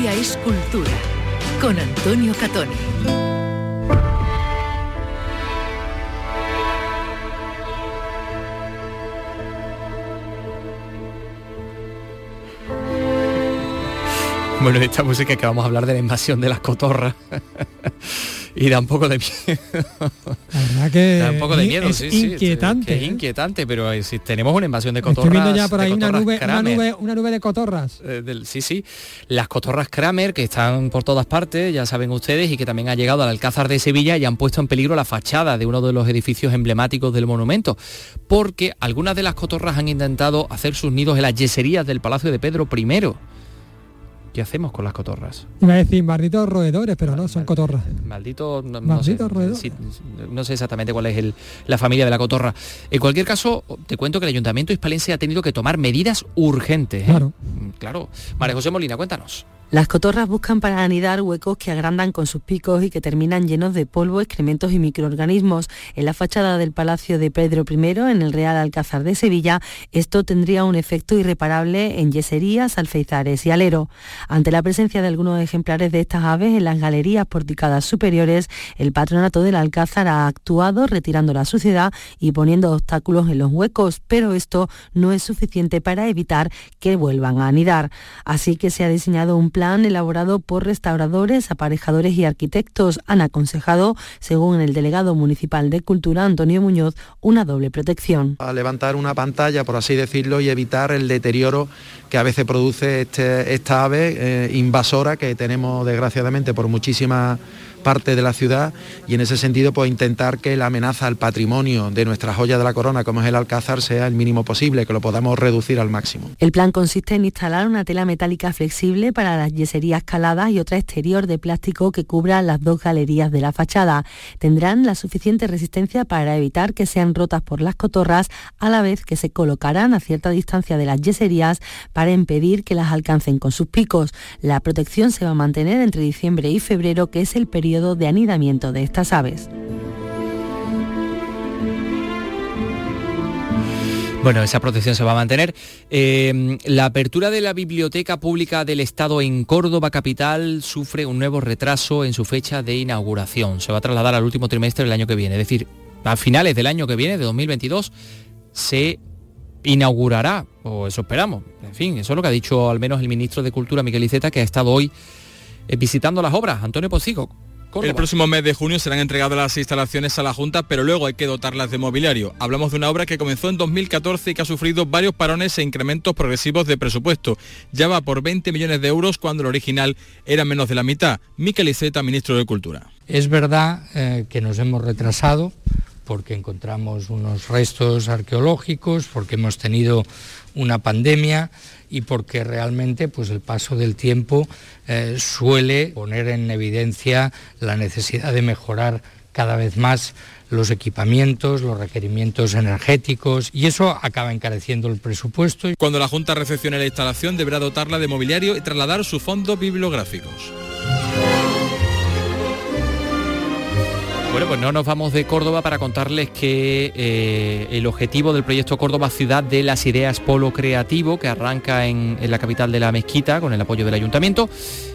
Andalucía es cultura. Con Antonio Catoni. Bueno, esta música que vamos a hablar de la invasión de las cotorras. y da un poco de miedo. La verdad que da un poco de es- miedo, es sí, sí, inquietante. que es ¿eh? inquietante, pero eh, si tenemos una invasión de cotorras. Estoy viendo ya por ahí una nube, una nube, una nube de cotorras. Eh, del- sí, sí. Las cotorras Kramer, que están por todas partes, ya saben ustedes, y que también ha llegado al Alcázar de Sevilla y han puesto en peligro la fachada de uno de los edificios emblemáticos del monumento. Porque algunas de las cotorras han intentado hacer sus nidos en las yeserías del Palacio de Pedro I. ¿Qué hacemos con las cotorras? Iba a decir malditos roedores, pero no, son cotorras. Maldito, no, no Maldito sé, no sé exactamente cuál es el- la familia de la cotorra. En cualquier caso, te cuento que el Ayuntamiento hispalense ha tenido que tomar medidas urgentes. ¿eh? Claro. Claro. María José Molina, cuéntanos. Las cotorras buscan para anidar huecos que agrandan con sus picos y que terminan llenos de polvo, excrementos y microorganismos. En la fachada del Palacio de Pedro I, en el Real Alcázar de Sevilla, esto tendría un efecto irreparable en yeserías, alfeizares y alero. Ante la presencia de algunos ejemplares de estas aves en las galerías porticadas superiores, el patronato del Alcázar ha actuado retirando la suciedad y poniendo obstáculos en los huecos, pero esto no es suficiente para evitar que vuelvan a anidar. Así que se ha diseñado un plan elaborado por restauradores, aparejadores y arquitectos. Han aconsejado, según el delegado municipal de Cultura, Antonio Muñoz, una doble protección. a levantar una pantalla, por así decirlo, y evitar el deterioro que a veces produce este- esta ave eh, invasora que tenemos desgraciadamente por muchísimas partes de la ciudad y en ese sentido pues intentar que la amenaza al patrimonio de nuestra joya de la corona como es el alcázar sea el mínimo posible, que lo podamos reducir al máximo. El plan consiste en instalar una tela metálica flexible para las yeserías caladas y otra exterior de plástico que cubra las dos galerías de la fachada. Tendrán la suficiente resistencia para evitar que sean rotas por las cotorras, a la vez que se colocarán a cierta distancia de las yeserías para impedir que las alcancen con sus picos. La protección se va a mantener entre diciembre y febrero, que es el periodo de anidamiento de estas aves. Bueno, esa protección se va a mantener. Eh, la apertura de la Biblioteca Pública del Estado en Córdoba Capital sufre un nuevo retraso en su fecha de inauguración. Se va a trasladar al último trimestre del año que viene. Es decir, a finales del año que viene, de 2022, se inaugurará, o eso esperamos. En fin, eso es lo que ha dicho al menos el ministro de Cultura, Miguel Iceta, que ha estado hoy eh, visitando las obras. Antonio Pocico, Córdoba. El próximo mes de junio serán entregadas las instalaciones a la Junta, pero luego hay que dotarlas de mobiliario. Hablamos de una obra que comenzó en 2014 y que ha sufrido varios parones e incrementos progresivos de presupuesto. Ya va por 20 millones de euros cuando el original era menos de la mitad. Miquel Iceta, ministro de Cultura. Es verdad eh, que nos hemos retrasado porque encontramos unos restos arqueológicos, porque hemos tenido una pandemia y porque realmente pues el paso del tiempo eh, suele poner en evidencia la necesidad de mejorar cada vez más los equipamientos, los requerimientos energéticos y eso acaba encareciendo el presupuesto. Cuando la Junta recepcione la instalación deberá dotarla de mobiliario y trasladar sus fondos bibliográficos. Bueno, pues no nos vamos de Córdoba para contarles que eh, el objetivo del proyecto Córdoba Ciudad de las Ideas Polo Creativo, que arranca en, en la capital de la Mezquita con el apoyo del ayuntamiento.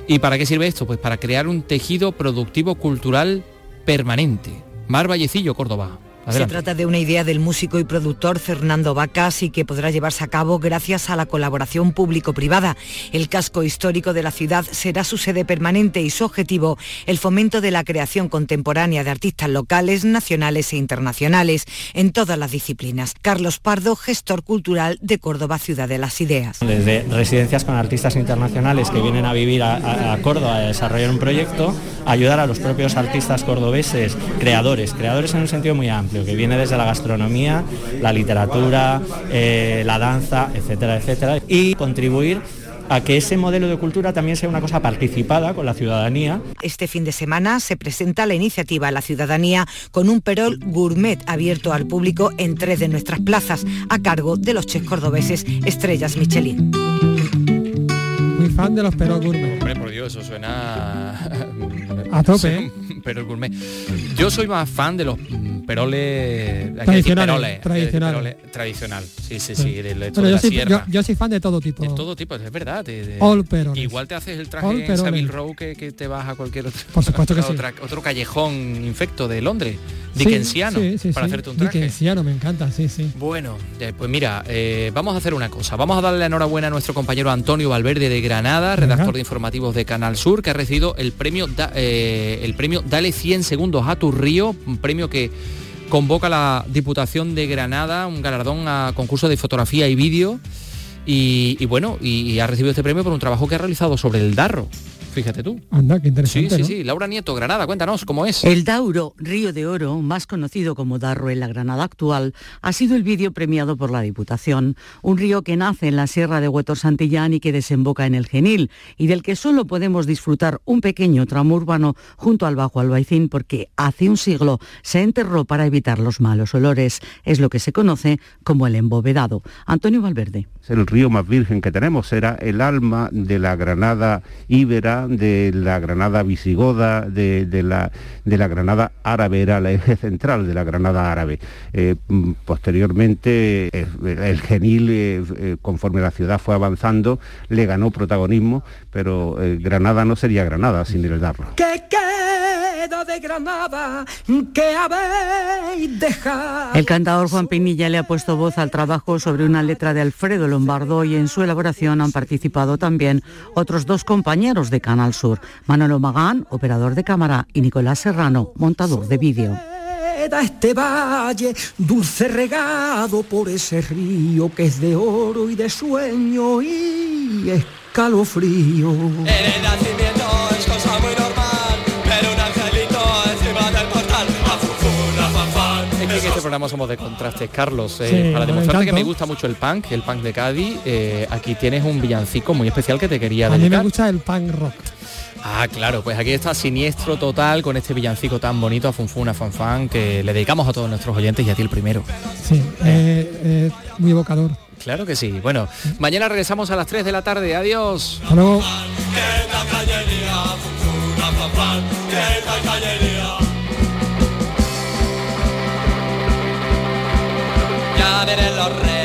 ¿Y para qué sirve esto? Pues para crear un tejido productivo cultural permanente. Mar Vallecillo, Córdoba. Adelante. Se trata de una idea del músico y productor Fernando Vacas y que podrá llevarse a cabo gracias a la colaboración público-privada. El casco histórico de la ciudad será su sede permanente y su objetivo el fomento de la creación contemporánea de artistas locales, nacionales e internacionales en todas las disciplinas. Carlos Pardo, gestor cultural de Córdoba Ciudad de las Ideas. Desde residencias con artistas internacionales que vienen a vivir a, a- a Córdoba a desarrollar un proyecto, ayudar a los propios artistas cordobeses, creadores, creadores en un sentido muy amplio, que viene desde la gastronomía, la literatura, eh, la danza, etcétera, etcétera, y contribuir a que ese modelo de cultura también sea una cosa participada con la ciudadanía Este fin de semana se presenta la iniciativa a la ciudadanía con un perol gourmet abierto al público en tres de nuestras plazas a cargo de los chefs cordobeses Estrellas Michelin. Muy fan de los perros gourmet. Hombre, por Dios, eso suena... A tope, ¿eh? Pero gourmet. Yo soy más fan de los peroles... Tradicionales, peroles, peroles, tradicional. Sí, sí, sí, de, de, Pero de yo la soy, sierra. yo, yo soy fan de todo tipo. De todo tipo, es verdad. All peroles. Igual te haces el traje All en Savile. Row que, que te vas a cualquier otro, Por supuesto que sí. otra- otro callejón infecto de Londres, dickensiano, sí, para hacerte un traje. Dickensiano, me encanta, sí, sí. Bueno, eh, pues mira, eh, vamos a hacer una cosa. Vamos a darle la enhorabuena a nuestro compañero Antonio Valverde de Granada, redactor de informativos de Canal Sur, que ha recibido el premio, Da- eh, el premio Dale 100 segundos a tu río, un premio que convoca la Diputación de Granada, un galardón a concurso de fotografía y vídeo. Y, bueno, y ha recibido este premio por un trabajo que ha realizado sobre el Darro. Fíjate tú. Anda, qué Sí, interesante, sí, ¿no? sí. Laura Nieto, Granada, cuéntanos cómo es. El Dauro, Río de Oro, más conocido como Darro en la Granada actual, ha sido el vídeo premiado por la Diputación. Un río que nace en la Sierra de Huetor Santillán y que desemboca en el Genil, y del que solo podemos disfrutar un pequeño tramo urbano junto al Bajo Albaicín porque hace un siglo se enterró para evitar los malos olores. Es lo que se conoce como el embovedado. Antonio Valverde. Es el río más virgen que tenemos, era el alma de la Granada íbera, de la Granada visigoda, de, la, de la Granada árabe, era el eje central de la Granada árabe. Eh, mm, posteriormente, eh, el genil, eh, conforme la ciudad fue avanzando, le ganó protagonismo, pero Granada no sería Granada sin el Darro. ¿Qué de Granada que habéis dejado? El cantador Juan Pinilla le ha puesto voz al trabajo sobre una letra de Alfredo Lombardo y en su elaboración han participado también otros dos compañeros de Canal Sur, Manolo Magán, operador de cámara, y Nicolás Serrano, montador de vídeo. Este valle dulce regado por ese río que es de oro y de sueño y escalofrío. Este programa somos de contrastes, Carlos. Eh, Sí, para me demostrarte que me gusta mucho el punk, el punk de Cádiz, eh, aquí tienes un villancico muy especial que te quería A mí me gusta el punk rock. Ah, claro, pues aquí está Siniestro Total con este villancico tan bonito a Funfuna Fanfan que le dedicamos a todos nuestros oyentes y a ti el primero. Sí, eh, eh, muy evocador. Claro que sí. Bueno, mañana regresamos a las 3 de la tarde. Adiós. Hasta luego. Vienen los reyes.